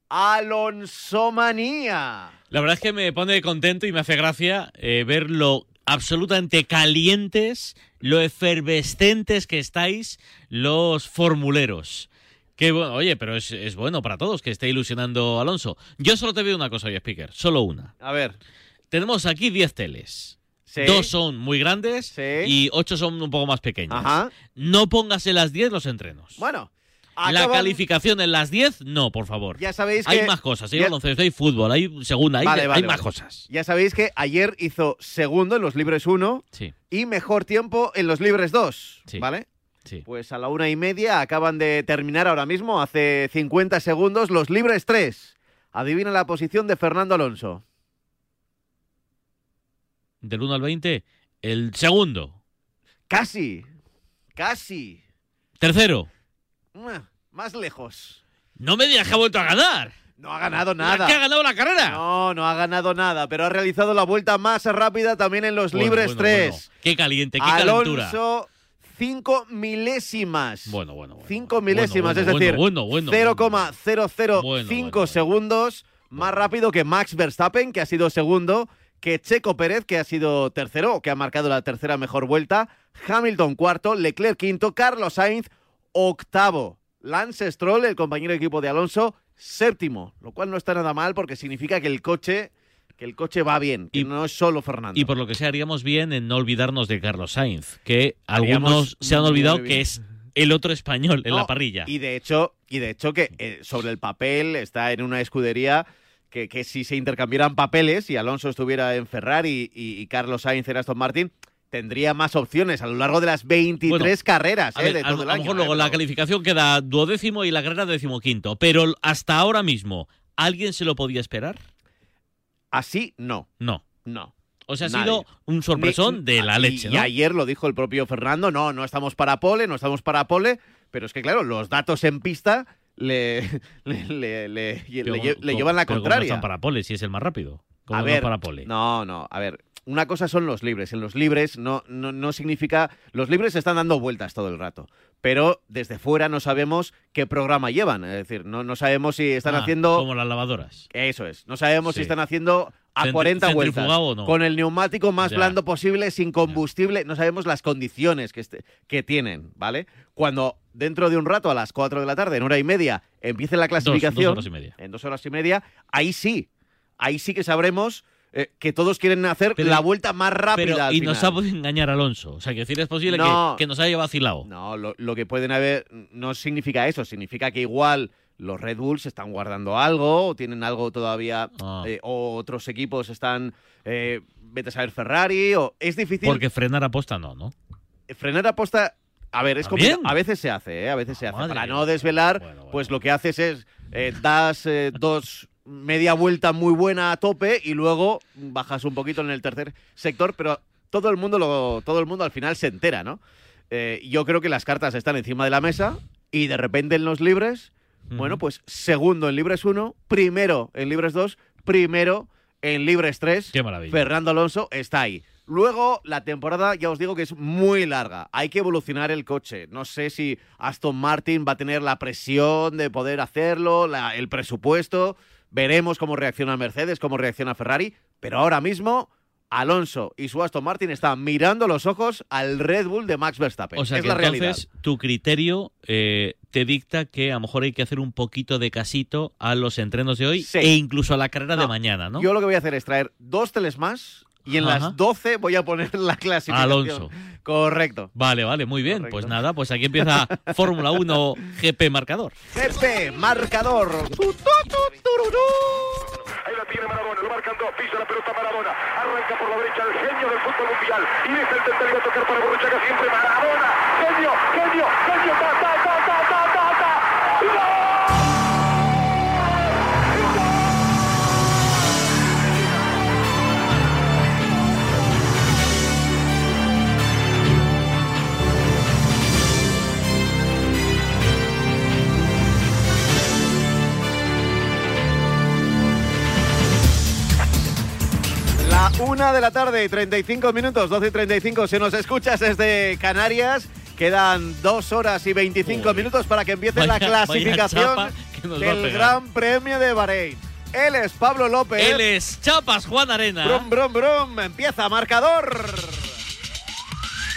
Alonsomanía. La verdad es que me pone contento y me hace gracia eh, ver lo absolutamente calientes, lo efervescentes que estáis los formuleros. Que bueno, oye, pero es, es bueno para todos que esté ilusionando Alonso. Yo solo te veo una cosa hoy, Speaker, solo una. A ver. Tenemos aquí 10 teles. Sí. Dos son muy grandes y ocho son un poco más pequeñas. Ajá. No pongas en las 10 los entrenos. Bueno, La calificación en las 10, no, por favor. Ya sabéis Hay que- más cosas, hay ya- baloncesto, hay fútbol, hay segunda, hay, Vale, hay vale, más vale. cosas. Ya sabéis que ayer hizo segundo en los libres 1 Sí. y mejor tiempo en los libres 2. Sí. ¿Vale? Sí. Pues a la una y media acaban de terminar ahora mismo, hace 50 segundos, los libres 3. Adivina la posición de Fernando Alonso. Del 1 al 20, el segundo. Casi. Casi. Tercero. Más lejos. No me digas que ha vuelto a ganar. No ha ganado nada. ¿Que ha ganado la carrera? No, no ha ganado nada, pero ha realizado la vuelta más rápida también en los Bueno, libres bueno, 3. bueno. Qué caliente, qué calentura. Alonso, 5 milésimas. Bueno, bueno, bueno. 5 milésimas, es decir, bueno, bueno, 0,005 segundos más rápido que Max Verstappen, que ha sido segundo, que Checo Pérez, que ha sido tercero, que ha marcado la tercera mejor vuelta, Hamilton cuarto, Leclerc quinto, Carlos Sainz octavo, Lance Stroll, el compañero de equipo de Alonso, séptimo, lo cual no está nada mal porque significa que el coche, que el coche va bien, que no es solo Fernando. Y por lo que sea, haríamos bien en no olvidarnos de Carlos Sainz, que Haríamos algunos se han olvidado que es el otro español en No, la parrilla. Y de hecho, y de hecho que eh, sobre el papel está en una escudería que, que si se intercambiaran papeles y Alonso estuviera en Ferrari y, y Carlos Sainz en Aston Martin, tendría más opciones a lo largo de las 23 Bueno, carreras A, eh, ver, de a, todo a el lo año. mejor eh, luego la pero- calificación queda duodécimo y la carrera decimoquinto, pero hasta ahora mismo, ¿alguien se lo podía esperar? Así, no. No. No. O sea, ha Nadie. sido un sorpresón de la leche, Y ¿no? ayer lo dijo el propio Fernando, no, no estamos para pole, no estamos para pole, pero es que claro, los datos en pista le, Pero lle- ¿cómo- le llevan la pero ¿cómo contraria. están para pole si es el más rápido? ¿Cómo A no ver, para pole? no, no, a ver, una cosa son los libres. En los libres no, no, no significa. Los libres están dando vueltas todo el rato. Pero desde fuera no sabemos qué programa llevan. Es decir, no, no sabemos si están Ah, haciendo. Como las lavadoras. Eso es. No sabemos Sí. si están haciendo a Centri- 40 vueltas. no. Con el neumático más Ya. blando posible, sin combustible. No sabemos las condiciones que, este- que tienen, ¿vale? Cuando dentro de un rato, a las 4 de la tarde, en hora y media, empiece la clasificación. dos horas y media. En dos horas y media, ahí sí. Ahí sí que sabremos eh, que todos quieren hacer Pero- la vuelta más rápida. Pero, al y final. nos ha podido engañar Alonso. O sea, que decir es posible No. que, que nos haya vacilado. No, lo, lo que pueden haber no significa eso, significa que igual los Red Bulls están guardando algo, o tienen algo todavía, Ah. eh, o otros equipos están, eh, vete a saber Ferrari, o es difícil Porque frenar aposta no, ¿no? frenar aposta. A ver, es complicado. A veces se hace, ¿eh? A veces se hace. Para no desvelar, pues lo que haces es eh, das eh, dos media vuelta muy buena a tope y luego bajas un poquito en el tercer sector, pero todo el mundo lo, todo el mundo al final se entera, ¿no? Eh, yo creo que las cartas están encima de la mesa y de repente en los libres, bueno, pues segundo en libres 1, primero en libres 2, primero en libres 3. Qué maravilla. Fernando Alonso está ahí. Luego, la temporada, ya os digo que es muy larga. Hay que evolucionar el coche. No sé si Aston Martin va a tener la presión de poder hacerlo, la- el presupuesto. Veremos cómo reacciona Mercedes, cómo reacciona Ferrari. Pero ahora mismo, Alonso y su Aston Martin están mirando los ojos al Red Bull de Max Verstappen. O sea es que la realidad. entonces tu criterio eh, te dicta que a lo mejor hay que hacer un poquito de casito a los entrenos de hoy Sí. e incluso a la carrera de mañana, ¿no? Yo lo que voy a hacer es traer dos teles más y en Ajá. las 12 voy a poner la clasificación. Alonso. Correcto. Vale, vale, muy bien. Pues nada, pues aquí empieza Fórmula 1 GP marcador. GP, marcador. Ahí la tiene Marabona, lo marcan dos, pisa la pelota Marabona, arranca por la derecha el genio del fútbol mundial, y es el tercero a tocar para Borruchaga siempre Marabona, genio, genio, genio, ta, una de la tarde y 35 minutos, 12 y 35. Si nos escuchas desde Canarias, quedan dos horas y 25 minutos para que empiece Vaya- la clasificación del. Gran Premio de Bahrein. Él es Pablo López. Él es Chapas Juan Arena. Brum, brum, brum. Empieza marcador.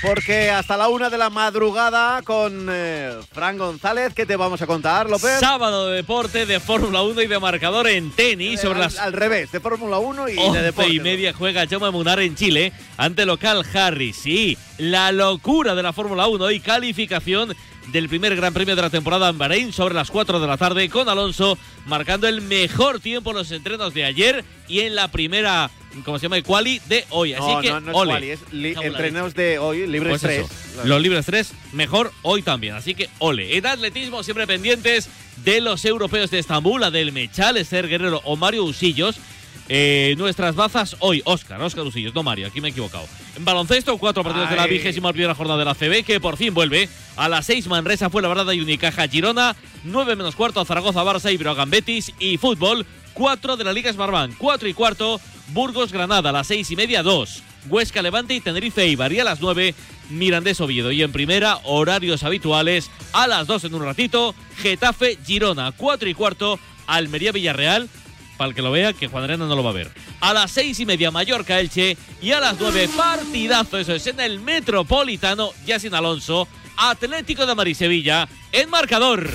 Porque hasta la una de la madrugada con eh, Fran González, ¿qué te vamos a contar, López? Sábado de deporte de Fórmula 1 y de marcador en tenis sobre al, las al revés, de Fórmula 1 y de 11 deporte. y media juega Jaume Munar en Chile ante local Harry. Sí, la locura de la Fórmula 1 y calificación del primer Gran Premio de la temporada en Bahrein sobre las 4 de la tarde con Alonso marcando el mejor tiempo en los entrenos de ayer y en la primera, ¿cómo se llama? Quali de hoy. Así No, que, no, no es ole. quali, es entrenos de hoy, libres pues 3. eso, Los libres 3, mejor hoy también. Así que ole. En atletismo, siempre pendientes de los europeos de Estambul, la del Mechal, Esther Guerrero o Mario Usillos. Eh, nuestras bazas hoy, Oscar, Oscar Usillos, no Mario, aquí me he equivocado. En baloncesto, cuatro partidos de la Ay. vigésima primera jornada de la CB, que por fin vuelve. A las seis Manresa fue la verdad y Unicaja Girona, nueve menos cuarto Zaragoza, Barça y Brogan Betis. Y fútbol, cuatro de la Liga Smartbank, cuatro y cuarto Burgos Granada, a las seis y media, dos. Huesca Levante y Tenerife Eibar y a las nueve Mirandés Oviedo. Y en primera, horarios habituales, a las dos en un ratito, Getafe Girona, cuatro y cuarto, Almería Villarreal, para el que lo vea, que Juan Arena no lo va a ver. A las seis y media Mallorca Elche y a las nueve partidazo, eso es en el Metropolitano, ya Alonso, Atlético de Madrid Sevilla, en marcador.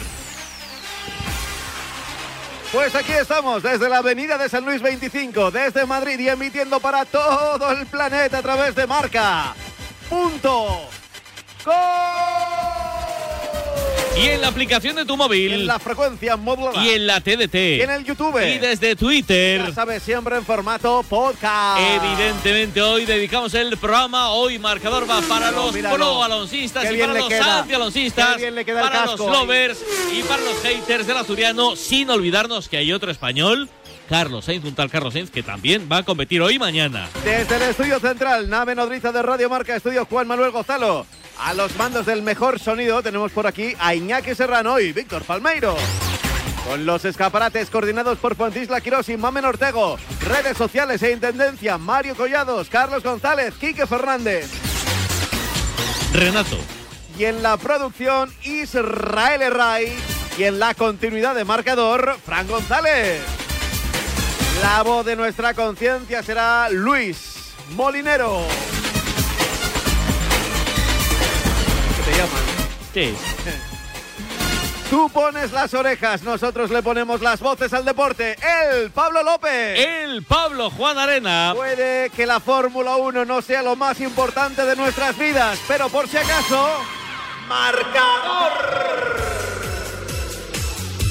Pues aquí estamos, desde la avenida de San Luis 25, desde Madrid y emitiendo para todo el planeta a través de marca. Punto. Y en la aplicación de tu móvil. En la frecuencia modulada. Y en la TDT. Y en el YouTube. Y desde Twitter. Ya sabes, siempre en formato podcast. Evidentemente hoy dedicamos el programa, hoy marcador va para los pro alonsistas Qué y para los el para los casco lovers y para los haters del asturiano, sin olvidarnos que hay otro español, Carlos Sainz, un tal Carlos Sainz, que también va a competir hoy y mañana. Desde el estudio central, nave nodriza de Radio Marca, estudio Juan Manuel Gozalo. A los mandos del mejor sonido tenemos por aquí a Iñaki Serrano y Víctor Palmeiro. Con los escaparates coordinados por Fontisla Quirós y Mamen Ortego. Redes sociales e intendencia, Mario Collados, Carlos González, Quique Fernández. Renato. Y en la producción, Israel Herray. Y en la continuidad de marcador, Fran González. La voz de nuestra conciencia será Luis Molinero. ¿Qué te llaman? ¿Qué Tú pones las orejas, nosotros le ponemos las voces al deporte. El Pablo López. El Pablo Juan Arena. Puede que la Fórmula 1 no sea lo más importante de nuestras vidas, pero por si acaso, marcador.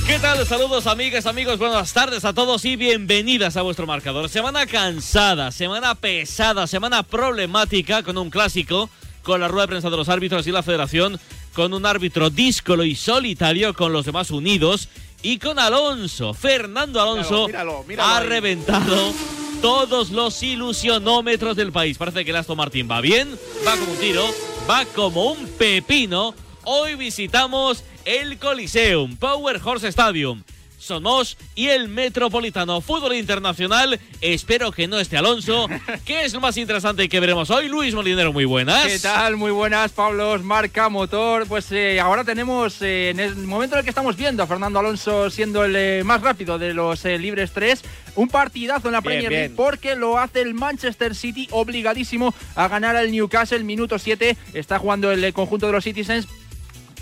¿Qué tal? Saludos amigas, amigos, buenas tardes a todos y bienvenidas a vuestro marcador. Semana cansada, semana pesada, semana problemática con un clásico, con la rueda de prensa de los árbitros y la federación, con un árbitro díscolo y solitario, con los demás unidos y con Alonso. Fernando Alonso Míralo, míralo, míralo ha ahí. reventado todos los ilusionómetros del país. Parece que el Aston Martin va bien, va como un tiro, va como un pepino. Hoy visitamos el Coliseum, Power Horse Stadium. Somos y el Metropolitano Fútbol Internacional. Espero que no esté Alonso. ¿Qué es lo más interesante que veremos hoy? Luis Molinero, muy buenas. ¿Qué tal? Muy buenas, Pablo, marca motor. Pues eh, ahora tenemos, eh, en el momento en el que estamos viendo a Fernando Alonso siendo el eh, más rápido de los eh, libres 3, un partidazo en la Bien, Premier League porque lo hace el Manchester City obligadísimo a ganar al Newcastle. Minuto 7 está jugando el eh, conjunto de los Citizens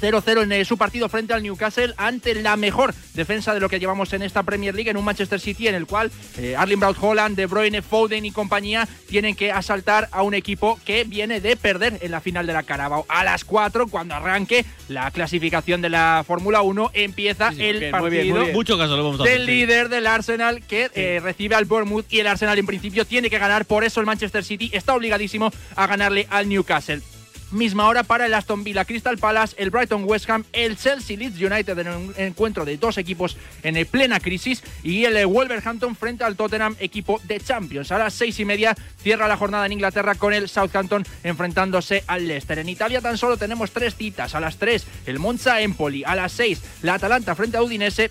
0-0 en eh, su partido frente al Newcastle ante la mejor defensa de lo que llevamos en esta Premier League en un Manchester City en el cual eh, Arling Braut Holland, De Bruyne, Foden y compañía tienen que asaltar a un equipo que viene de perder en la final de la Carabao. A las 4, cuando arranque la clasificación de la Fórmula 1, empieza el partido Mucho caso lo vamos a del hacer, sí. líder del Arsenal que eh, recibe al Bournemouth y el Arsenal en principio tiene que ganar, por eso el Manchester City está obligadísimo a ganarle al Newcastle. Misma hora para el Aston Villa Crystal Palace, el Brighton West Ham, el Chelsea Leeds United en un encuentro de dos equipos en plena crisis y el eh, Wolverhampton frente al Tottenham, equipo de Champions. A las seis y media cierra la jornada en Inglaterra con el Southampton enfrentándose al Leicester. En Italia tan solo tenemos tres citas. A las tres el Monza Empoli, a las seis la Atalanta frente a Udinese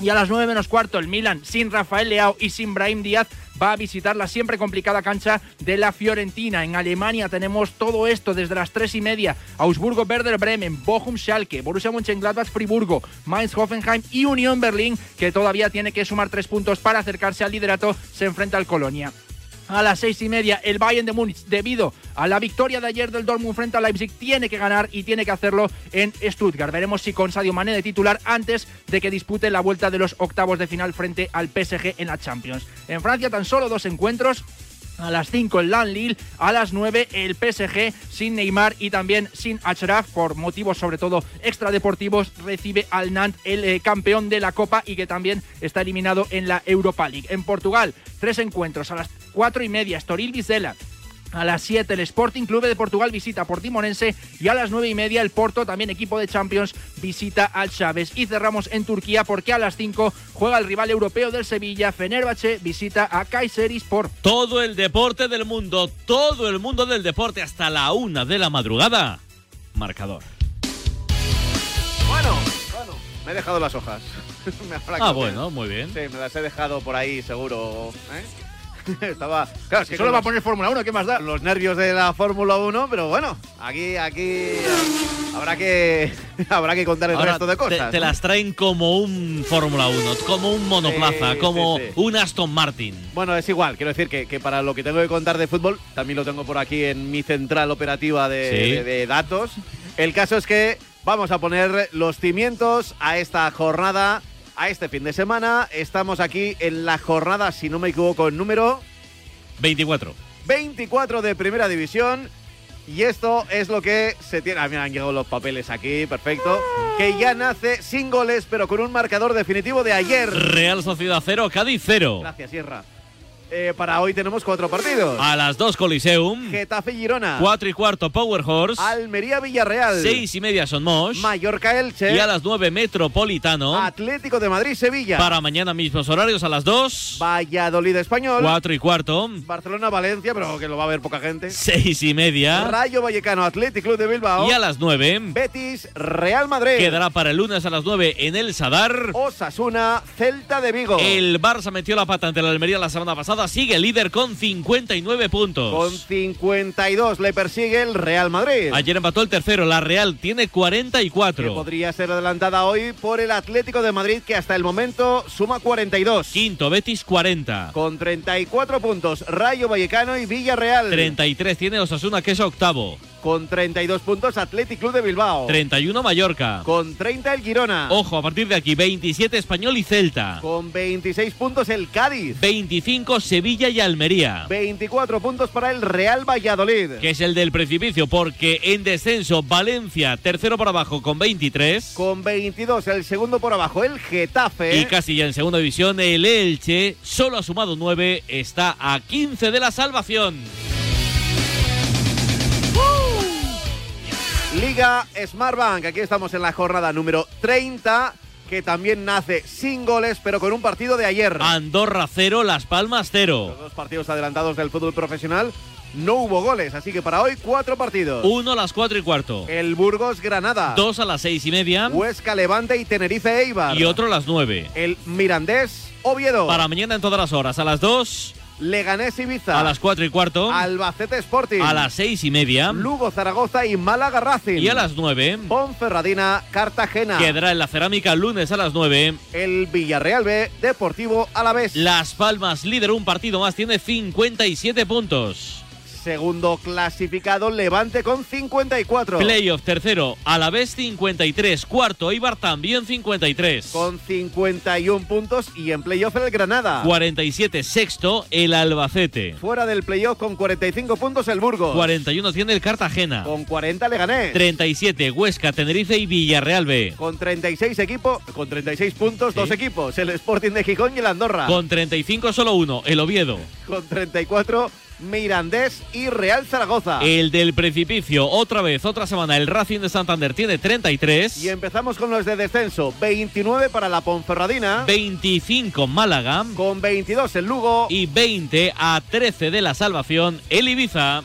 y a las 9 menos cuarto, el Milan, sin Rafael Leao y sin Brahim Díaz, va a visitar la siempre complicada cancha de la Fiorentina. En Alemania tenemos todo esto desde las 3 y media. Augsburgo, Werder Bremen, Bochum, Schalke, Borussia Mönchengladbach, Friburgo, Mainz, Hoffenheim y Unión Berlín, que todavía tiene que sumar tres puntos para acercarse al liderato, se enfrenta al Colonia. A las seis y media, el Bayern de Múnich, debido a la victoria de ayer del Dortmund frente a Leipzig, tiene que ganar y tiene que hacerlo en Stuttgart. Veremos si con Sadio Mané de titular antes de que dispute la vuelta de los octavos de final frente al PSG en la Champions. En Francia, tan solo dos encuentros. A las 5 el LAN Lille, a las 9 el PSG sin Neymar y también sin Achraf por motivos sobre todo extradeportivos recibe al Nantes el eh, campeón de la Copa y que también está eliminado en la Europa League. En Portugal, tres encuentros a las 4 y media Estoril Vizela, a las 7 el Sporting Clube de Portugal visita a Portimonense y a las 9 y media el Porto, también equipo de Champions, visita al Chávez. Y cerramos en Turquía porque a las 5 juega el rival europeo del Sevilla, Fenerbahce, visita a Kayserispor. Todo el deporte del mundo, todo el mundo del deporte hasta la una de la madrugada. Marcador. Bueno, bueno, me he dejado las hojas. Me Ah, bueno, muy bien. Sí, me las he dejado por ahí seguro. ¿eh? Estaba. Claro, Si solo va a poner Fórmula 1, ¿qué más da? Los nervios de la Fórmula 1, pero bueno, aquí, aquí habrá que habrá que contar el Ahora resto de cosas. Te, ¿no? las traen como un Fórmula 1, como un monoplaza, Sí, como sí, sí. un Aston Martin. Bueno, es igual, quiero decir que, que para lo que tengo que contar de fútbol, también lo tengo por aquí en mi central operativa de- de datos. El caso es que vamos a poner los cimientos a esta jornada, a este fin de semana. Estamos aquí en la jornada, si no me equivoco, en número 24. 24 de Primera División. Y esto es lo que se tiene. Ah, mira, han llegado los papeles aquí, perfecto. Que ya nace sin goles, pero con un marcador definitivo de ayer. Real Sociedad 0, Cádiz 0. Gracias, Sierra. Eh, para hoy tenemos cuatro partidos. A las 2 Coliseum. Getafe Girona. 4 y cuarto Power Horse. Almería Villarreal. 6 y media Son Mosh. Mallorca Elche. Y a las 9 Metropolitano. Atlético de Madrid Sevilla. Para mañana mismos horarios a las 2. Valladolid Español. 4 y cuarto. Barcelona Valencia, pero que lo va a ver poca gente. 6 y media. Rayo Vallecano Atlético Club de Bilbao. Y a las 9. Betis Real Madrid. Quedará para el lunes a las 9 en el Sadar. Osasuna Celta de Vigo. El Barça metió la pata ante la Almería la semana pasada. Sigue líder con 59 puntos. Con 52 le persigue el Real Madrid. Ayer empató el tercero. La Real tiene 44. Que podría ser adelantada hoy por el Atlético de Madrid, que hasta el momento suma 42. Quinto, Betis 40. Con 34 puntos, Rayo Vallecano y Villarreal. 33 tiene Osasuna, que es octavo. Con 32 puntos, Athletic Club de Bilbao. 31 Mallorca. Con 30 el Girona. Ojo, a partir de aquí, 27 Español y Celta. Con 26 puntos el Cádiz. 25 Sevilla y Almería. 24 puntos para el Real Valladolid. Que es el del precipicio, porque en descenso Valencia, tercero por abajo con 23. Con 22 el segundo por abajo el Getafe. Y casi ya en segunda división el Elche, solo ha sumado 9, está a 15 de la salvación. Liga Smartbank. Aquí estamos en la jornada número 30, que también nace sin goles, pero con un partido de ayer. Andorra 0, Las Palmas 0. Los dos partidos adelantados del fútbol profesional no hubo goles, así que para hoy cuatro partidos. Uno a las 4 y cuarto. El Burgos Granada. Dos a las 6 y media. Huesca Levante y Tenerife Eibar. Y otro a las 9. El Mirandés Oviedo. Para mañana en todas las horas, a las 2. Leganés Ibiza. A las 4 y cuarto. Albacete Sporting. A las 6 y media. Lugo Zaragoza y Málaga Racing. Y a las 9. Ponferradina Cartagena. Quedará en la cerámica lunes a las 9. El Villarreal B Deportivo Alavés. Las Palmas, líder un partido más, tiene 57 puntos. Segundo clasificado, Levante con 54. Playoff tercero, Alavés 53. Cuarto, Eibar también 53. Con 51 puntos y en playoff el Granada. 47. Sexto, el Albacete. Fuera del playoff con 45 puntos el Burgos. 41 tiene el Cartagena. Con 40 le gané. 37, Huesca, Tenerife y Villarreal B. Con 36 equipos, con 36 puntos, dos equipos, el Sporting de Gijón y el Andorra. Con 35 solo uno, el Oviedo. Con 34 Mirandés y Real Zaragoza. El del precipicio, otra vez, otra semana, el Racing de Santander tiene 33. Y empezamos con los de descenso. 29 para la Ponferradina. 25 Málaga. Con 22 el Lugo. Y 20 a 13 de la salvación, el Ibiza.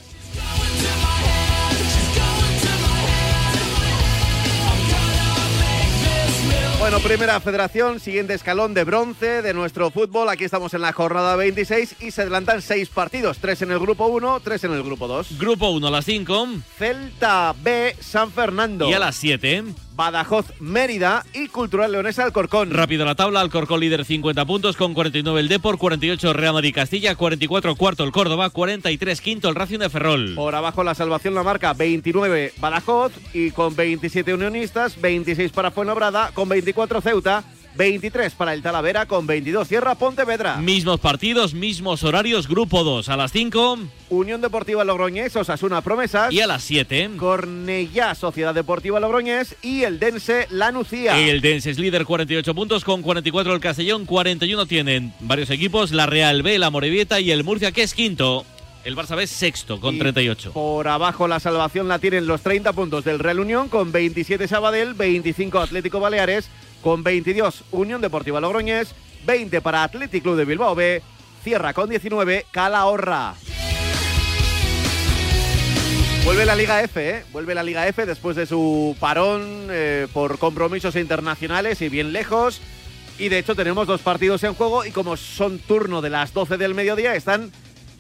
Bueno, primera federación, siguiente escalón de bronce de nuestro fútbol. Aquí estamos en la jornada 26 y se adelantan seis partidos, tres en el grupo 1, tres en el grupo 2. Grupo 1 a las 5. Celta B, San Fernando. Y a las 7. Badajoz, Mérida y Cultural Leonesa Alcorcón. Rápido la tabla, Alcorcón líder 50 puntos con 49 el Depor, 48 Real Madrid Castilla, 44 cuarto el Córdoba, 43 quinto el Racing de Ferrol. Por abajo la salvación la marca 29 Badajoz y con 27 Unionistas, 26 para Fuenlabrada, con 24 Ceuta, 23 para el Talavera con 22 Sierra Pontevedra. Mismos partidos, mismos horarios, grupo 2 a las 5. Unión Deportiva Logroñés, Osasuna Promesas. Y a las 7. Cornellá, Sociedad Deportiva Logroñés y el Dense La Nucía. El Dense es líder 48 puntos con 44 el Castellón, 41 tienen varios equipos, la Real B, la Morevieta y el Murcia que es quinto. El Barça B sexto con Y 38. Por abajo la salvación la tienen los 30 puntos del Real Unión con 27 Sabadell, 25 Atlético Baleares, con 22 Unión Deportiva Logroñés, 20 para Athletic Club de Bilbao B, cierra con 19 Calahorra. Vuelve la Liga F, ¿eh? Vuelve la Liga F después de su parón eh, por compromisos internacionales y bien lejos. Y de hecho tenemos dos partidos en juego y como son turno de las 12 del mediodía están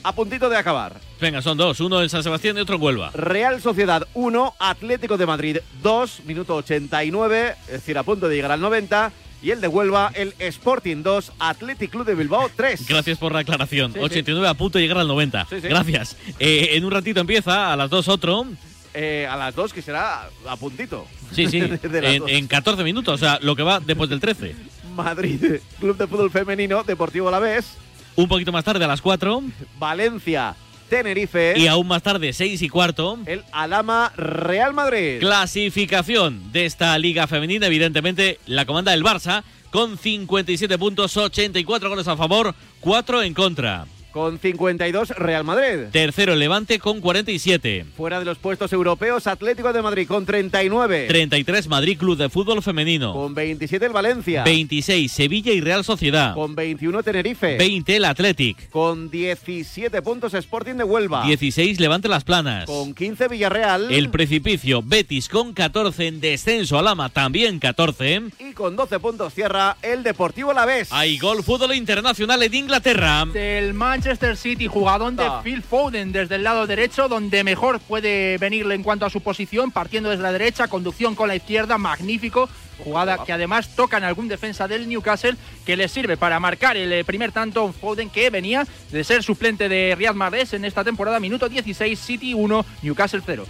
a puntito de acabar. Venga, son dos, uno en San Sebastián y otro en Huelva. Real Sociedad 1, Atlético de Madrid 2, minuto 89, es decir, a punto de llegar al 90. Y el de Huelva, el Sporting 2, Athletic Club de Bilbao 3. Gracias por la aclaración. Sí, sí. 89 a punto de llegar al 90. Sí, sí. Gracias. Eh, en un ratito empieza, a las 2 otro. Eh, a las 2, que será a puntito. Sí, sí. En, en 14 minutos, o sea, lo que va después del 13. Madrid, Club de Fútbol Femenino, Deportivo Alavés, Un poquito más tarde, a las 4. Valencia, Tenerife. Y aún más tarde, 6 y cuarto. El Alama Real Madrid. Clasificación de esta liga femenina, evidentemente la comanda del Barça, con 57 puntos, 84 goles a favor, 4 en contra. Con 52, Real Madrid. Tercero el Levante con 47. Fuera de los puestos europeos, Atlético de Madrid con 39. 33 Madrid Club de Fútbol Femenino. Con 27 el Valencia. 26 Sevilla y Real Sociedad. Con 21 Tenerife. 20 el Athletic. Con 17 puntos Sporting de Huelva. 16 Levante Las Planas. Con 15 Villarreal. El Precipicio Betis con 14 en descenso. Alama también 14. Y con 12 puntos cierra el Deportivo Alavés. Hay gol fútbol internacional en Inglaterra. Del Manchester City, jugadón de Ah. Phil Foden desde el lado derecho, donde mejor puede venirle en cuanto a su posición, partiendo desde la derecha, conducción con la izquierda, magnífico. Jugada que además toca en algún defensa del Newcastle, que le sirve para marcar el eh, primer tanto Foden, que venía de ser suplente de Riyad Mahrez en esta temporada, minuto 16, City 1, Newcastle 0.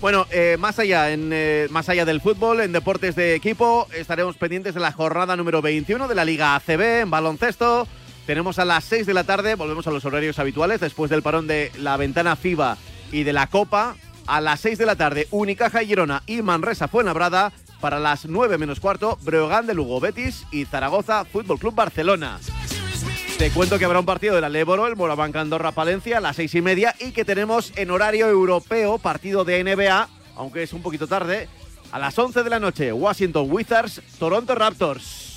Bueno, eh, más allá, en, eh, más allá del fútbol, en deportes de equipo, estaremos pendientes de la jornada número 21 de la Liga ACB en baloncesto. Tenemos a las 6 de la tarde, volvemos a los horarios habituales, después del parón de la ventana FIBA y de la Copa. A las 6 de la tarde, Unicaja Girona y Manresa Fuenlabrada. Para las 9 menos cuarto, Breogán de Lugo Betis y Zaragoza Fútbol Club Barcelona. Te cuento que habrá un partido de la Leboro, el Moraván Andorra Palencia, a las seis y media, y que tenemos en horario europeo partido de NBA, aunque es un poquito tarde, a las 11 de la noche, Washington Wizards, Toronto Raptors.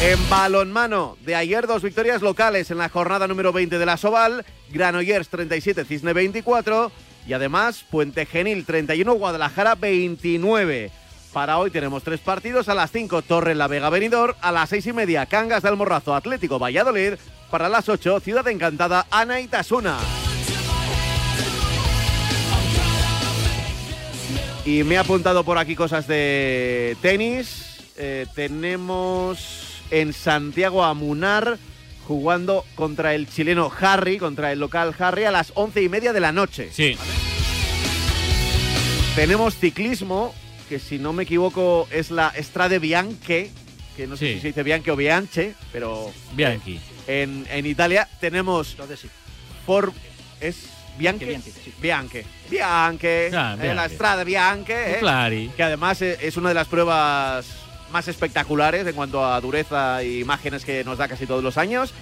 En balonmano, de ayer dos victorias locales en la jornada número 20 de la Soval, Granollers 37, Cisne 24 y además Puente Genil 31, Guadalajara 29. Para hoy tenemos tres partidos, a las 5 Torre La Vega Benidorm, a las seis y media Cangas del Morrazo Atlético Valladolid, para las 8 Ciudad Encantada Ana Itasuna. Y me he apuntado por aquí cosas de tenis. Eh, tenemos en Santiago a Munar, jugando contra el chileno Harry, contra el local Harry, a las once y media de la noche. Sí. Tenemos ciclismo, que si no me equivoco es la Strade Bianche, que no sé Sí. si se dice Bianche o Bianche, pero Bianchi. en, en Italia tenemos por es Bianche, Bianche, sí. Bianche, Bianche, Ah, eh, la Bianche. Strada Bianche, eh, que además es una de las pruebas más espectaculares en cuanto a dureza e imágenes que nos da casi todos los años.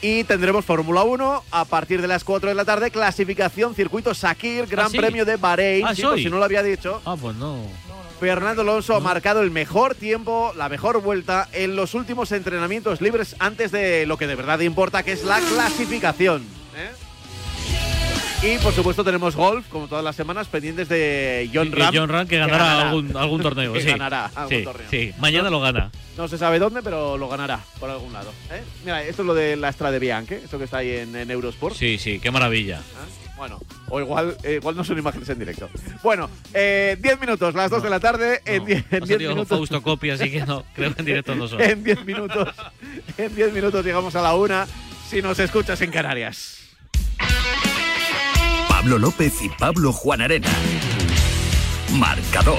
Y tendremos Fórmula 1 a partir de las 4 de la tarde, clasificación circuito Sakir, Gran ¿Ah, sí? Premio de Bahrein, Ah, ¿soy? si no lo había dicho. Ah, pues no. Fernando Alonso ha marcado el mejor tiempo, la mejor vuelta en los últimos entrenamientos libres antes de lo que de verdad importa, que es la clasificación. ¿eh? Y por supuesto tenemos golf, como todas las semanas, pendientes de John Que Ram. John Ram que ganará, algún, algún torneo. Que sí. ganará algún sí, torneo. sí. Mañana lo gana. No se sabe dónde, pero lo ganará por algún lado. ¿eh? Mira, esto es lo de la Estrada de Bianche, eso que está ahí en, en Eurosport. Sí, sí, qué maravilla. Bueno, o igual, eh, igual no son imágenes en directo. Bueno, eh, 10 minutos, las 2 de la tarde. en 10 en Ha 10 salido minutos. Fausto Copia, así que no, creo que en directo no son. En 10 minutos. En 10 minutos llegamos a la una. Si nos escuchas en Canarias. Pablo López y Pablo Juan Arena. Marcador.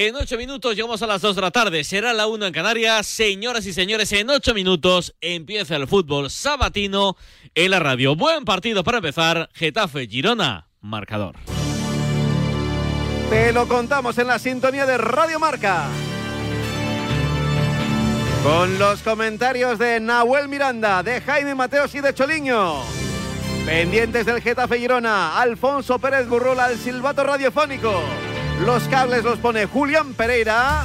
En ocho minutos llegamos a las dos de la tarde. Será la una en Canarias. Señoras y señores, en ocho minutos empieza el fútbol sabatino en la radio. Buen partido para empezar. Getafe Girona, marcador. Te lo contamos en la sintonía de Radio Marca. Con los comentarios de Nahuel Miranda, de Jaime Mateos y de Choliño. Pendientes del Getafe Girona, Alfonso Pérez Burrola, el silbato radiofónico. Los cables los pone Julián Pereira.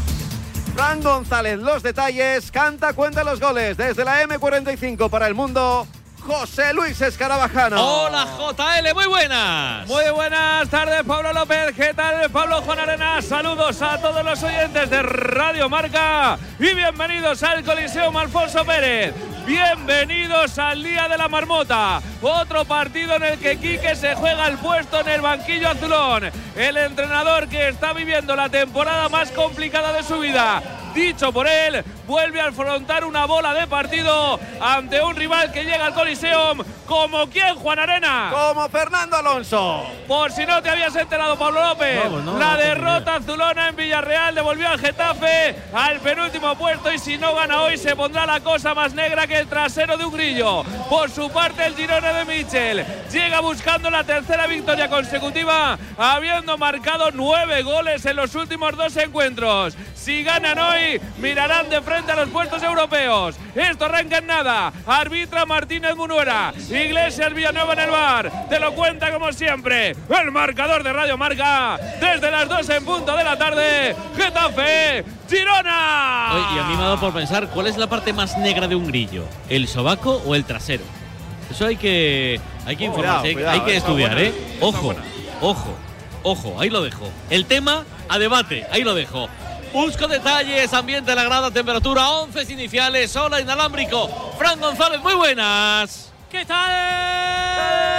Fran González, los detalles. Canta, cuenta los goles. Desde la M45 para el mundo, José Luis Escarabajano. Hola JL, muy buenas. Muy buenas tardes, Pablo López. ¿Qué tal, Pablo Juan Arenas? Saludos a todos los oyentes de Radio Marca y bienvenidos al Coliseum Alfonso Pérez. Bienvenidos al Día de la Marmota. Otro partido en el que Quique se juega el puesto en el banquillo azulón. El entrenador que está viviendo la temporada más complicada de su vida. Dicho por él, vuelve a afrontar una bola de partido ante un rival que llega al Coliseum como quien, Juan Arena. Como Fernando Alonso. Por si no te habías enterado, Pablo López. No, no, la no, derrota azulona en Villarreal devolvió al Getafe al penúltimo puesto y si no gana hoy se pondrá la cosa más negra que que el trasero de un grillo. Por su parte, el Girona de Michel llega buscando la tercera victoria consecutiva, habiendo marcado nueve goles en los últimos dos encuentros. Si ganan hoy, mirarán de frente a los puestos europeos. Esto arranca en nada. Arbitra Martínez Munuera. Iglesias Villanueva en el bar. Te lo cuenta como siempre. El marcador de Radio Marca. Desde las 2 en punto de la tarde. Getafe. Girona. Oye, y a mí me ha dado por pensar, ¿cuál es la parte más negra de un grillo? ¿El sobaco o el trasero? Eso hay que, hay que informarse, hay- cuidado, hay que estudiar, buena, ¿eh? Ojo, ojo, ojo, ahí lo dejo. El tema a debate, ahí lo dejo. Busco detalles, ambiente de la grada, temperatura, 11 iniciales, sola inalámbrico. Fran González, muy buenas. ¿Qué tal?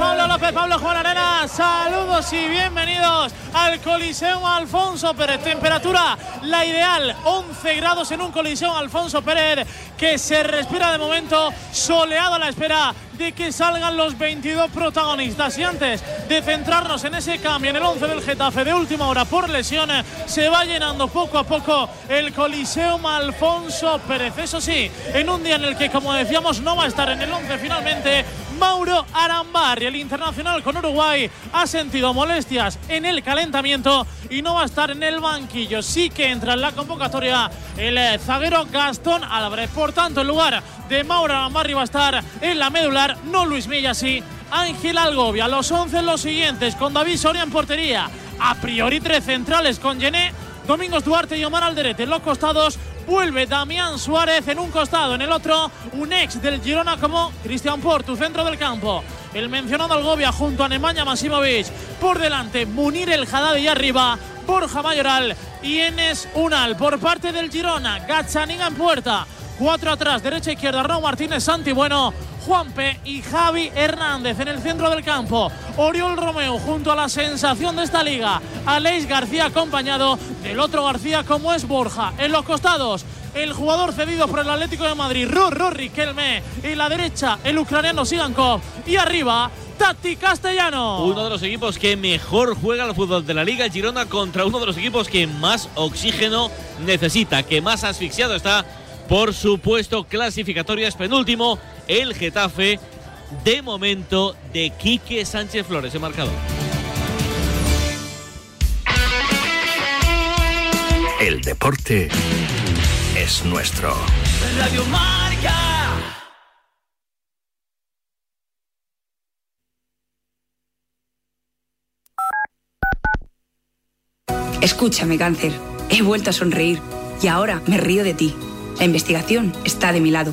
Pablo López, Pablo Juan Arena, saludos y bienvenidos al Coliseo Alfonso Pérez. Temperatura la ideal, 11 grados en un Coliseo Alfonso Pérez que se respira de momento soleado a la espera de que salgan los 22 protagonistas. Y antes de centrarnos en ese cambio en el 11 del Getafe de última hora por lesión, se va llenando poco a poco el Coliseo Alfonso Pérez. Eso sí, en un día en el que, como decíamos, no va a estar en el 11 finalmente. Mauro Arambar, el internacional con Uruguay, ha sentido molestias en el calentamiento y no va a estar en el banquillo. Sí que entra en la convocatoria el eh, zaguero Gastón Álvarez. Por tanto, en lugar de Mauro Arambar va a estar en la medular, no Luis Milla, sí. Ángel Algovia, los 11 los siguientes, con David Soria en portería. A priori tres centrales con Gené, Domingos Duarte y Omar Alderete. En los costados vuelve Damián Suárez en un costado, en el otro un ex del Girona como Cristian Portu, centro del campo. El mencionado Algovia junto a Nemanja Masimovic. Por delante Munir El Haddad y arriba Borja Mayoral y Enes Unal. Por parte del Girona, Gazzaniga en puerta. Cuatro atrás, derecha izquierda, Raúl Martínez, Santi Bueno, Juanpe y Javi Hernández en el centro del campo. Oriol Romeo junto a la sensación de esta liga. Aleix García acompañado del otro García como es Borja. En los costados, el jugador cedido por el Atlético de Madrid, Rorro Riquelme. Y la derecha, el ucraniano Sigankov. Y arriba, Tati Castellano. Uno de los equipos que mejor juega al fútbol de la Liga, Girona, contra uno de los equipos que más oxígeno necesita, que más asfixiado está por supuesto clasificatorio es penúltimo, el Getafe, de momento, de Quique Sánchez Flores, el marcador. El deporte es nuestro. Radio Marca. Escúchame, cáncer. He vuelto a sonreír y ahora me río de ti. La investigación está de mi lado.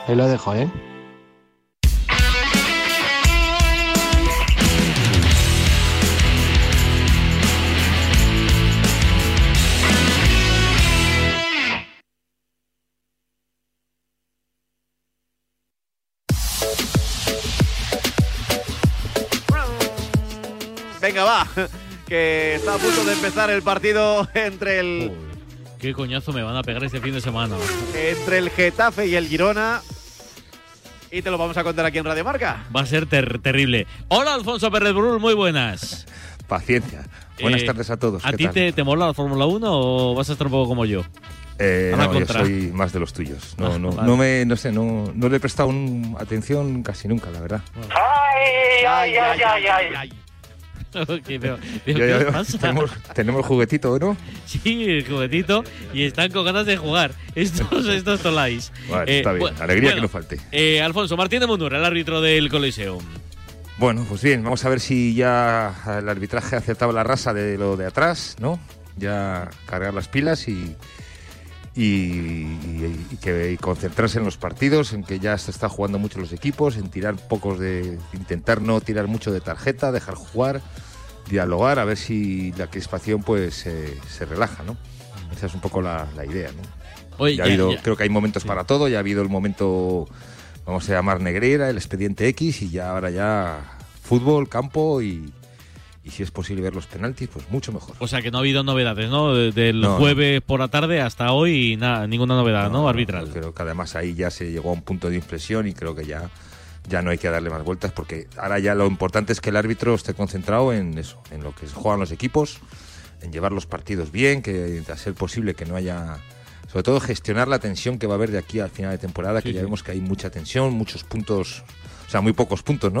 ahí lo dejo, ¿eh? Venga, va. Que está a punto de empezar el partido entre el, Qué coñazo me van a pegar este fin de semana. entre el Getafe y el Girona. Y te lo vamos a contar aquí en Radio Marca. Va a ser ter- terrible. Hola, Alfonso Pérez Brul, muy buenas. Paciencia. Buenas Eh, tardes a todos. ¿A ¿qué ti te, te mola la Fórmula 1 o vas a estar un poco como yo? Eh, no, yo soy más de los tuyos. No, Ah, no, vale. no me, no sé, no, no le he prestado un- atención casi nunca, la verdad. Ay, ay, ay, ay, ay. ¿Qué, pero- Tenemos, tenemos juguetito, ¿no? Sí, el juguetito. Y están con ganas de jugar. Estos, estos tolais. Bueno, Eh, está bien. Alegría que no falte. eh, Alfonso Martín de Mundur, el árbitro del Coliseum. Bueno, pues bien, vamos a ver si ya el arbitraje ha aceptado la raza de lo de atrás, ¿no? Ya cargar las pilas y, y, y- y que y concentrarse en los partidos, en que ya se está jugando mucho los equipos, en tirar pocos de. intentar no tirar mucho de tarjeta, dejar jugar, dialogar, a ver si la crispación pues eh, se relaja, ¿no? Esa es un poco la, la idea, ¿no? Oye, Ya ha ya- habido, ya- creo que hay momentos para todo, ya ha habido el momento, vamos a llamar Negrera, el expediente X, y ya ahora ya fútbol, campo y, y si es posible ver los penaltis, pues mucho mejor. O sea que no ha habido novedades, ¿no? De- Del No, no. jueves por la tarde hasta hoy, nada, ninguna novedad, ¿no? Arbitral. Creo que además ahí ya se llegó a un punto de inflexión y creo que ya, ya no hay que darle más vueltas porque ahora ya lo importante es que el árbitro esté concentrado en eso, en lo que juegan los equipos, en llevar los partidos bien, que a ser posible que no haya... Sobre todo gestionar la tensión que va a haber de aquí al final de temporada, que ya vemos que hay mucha tensión, muchos puntos, o sea, muy pocos puntos, ¿no?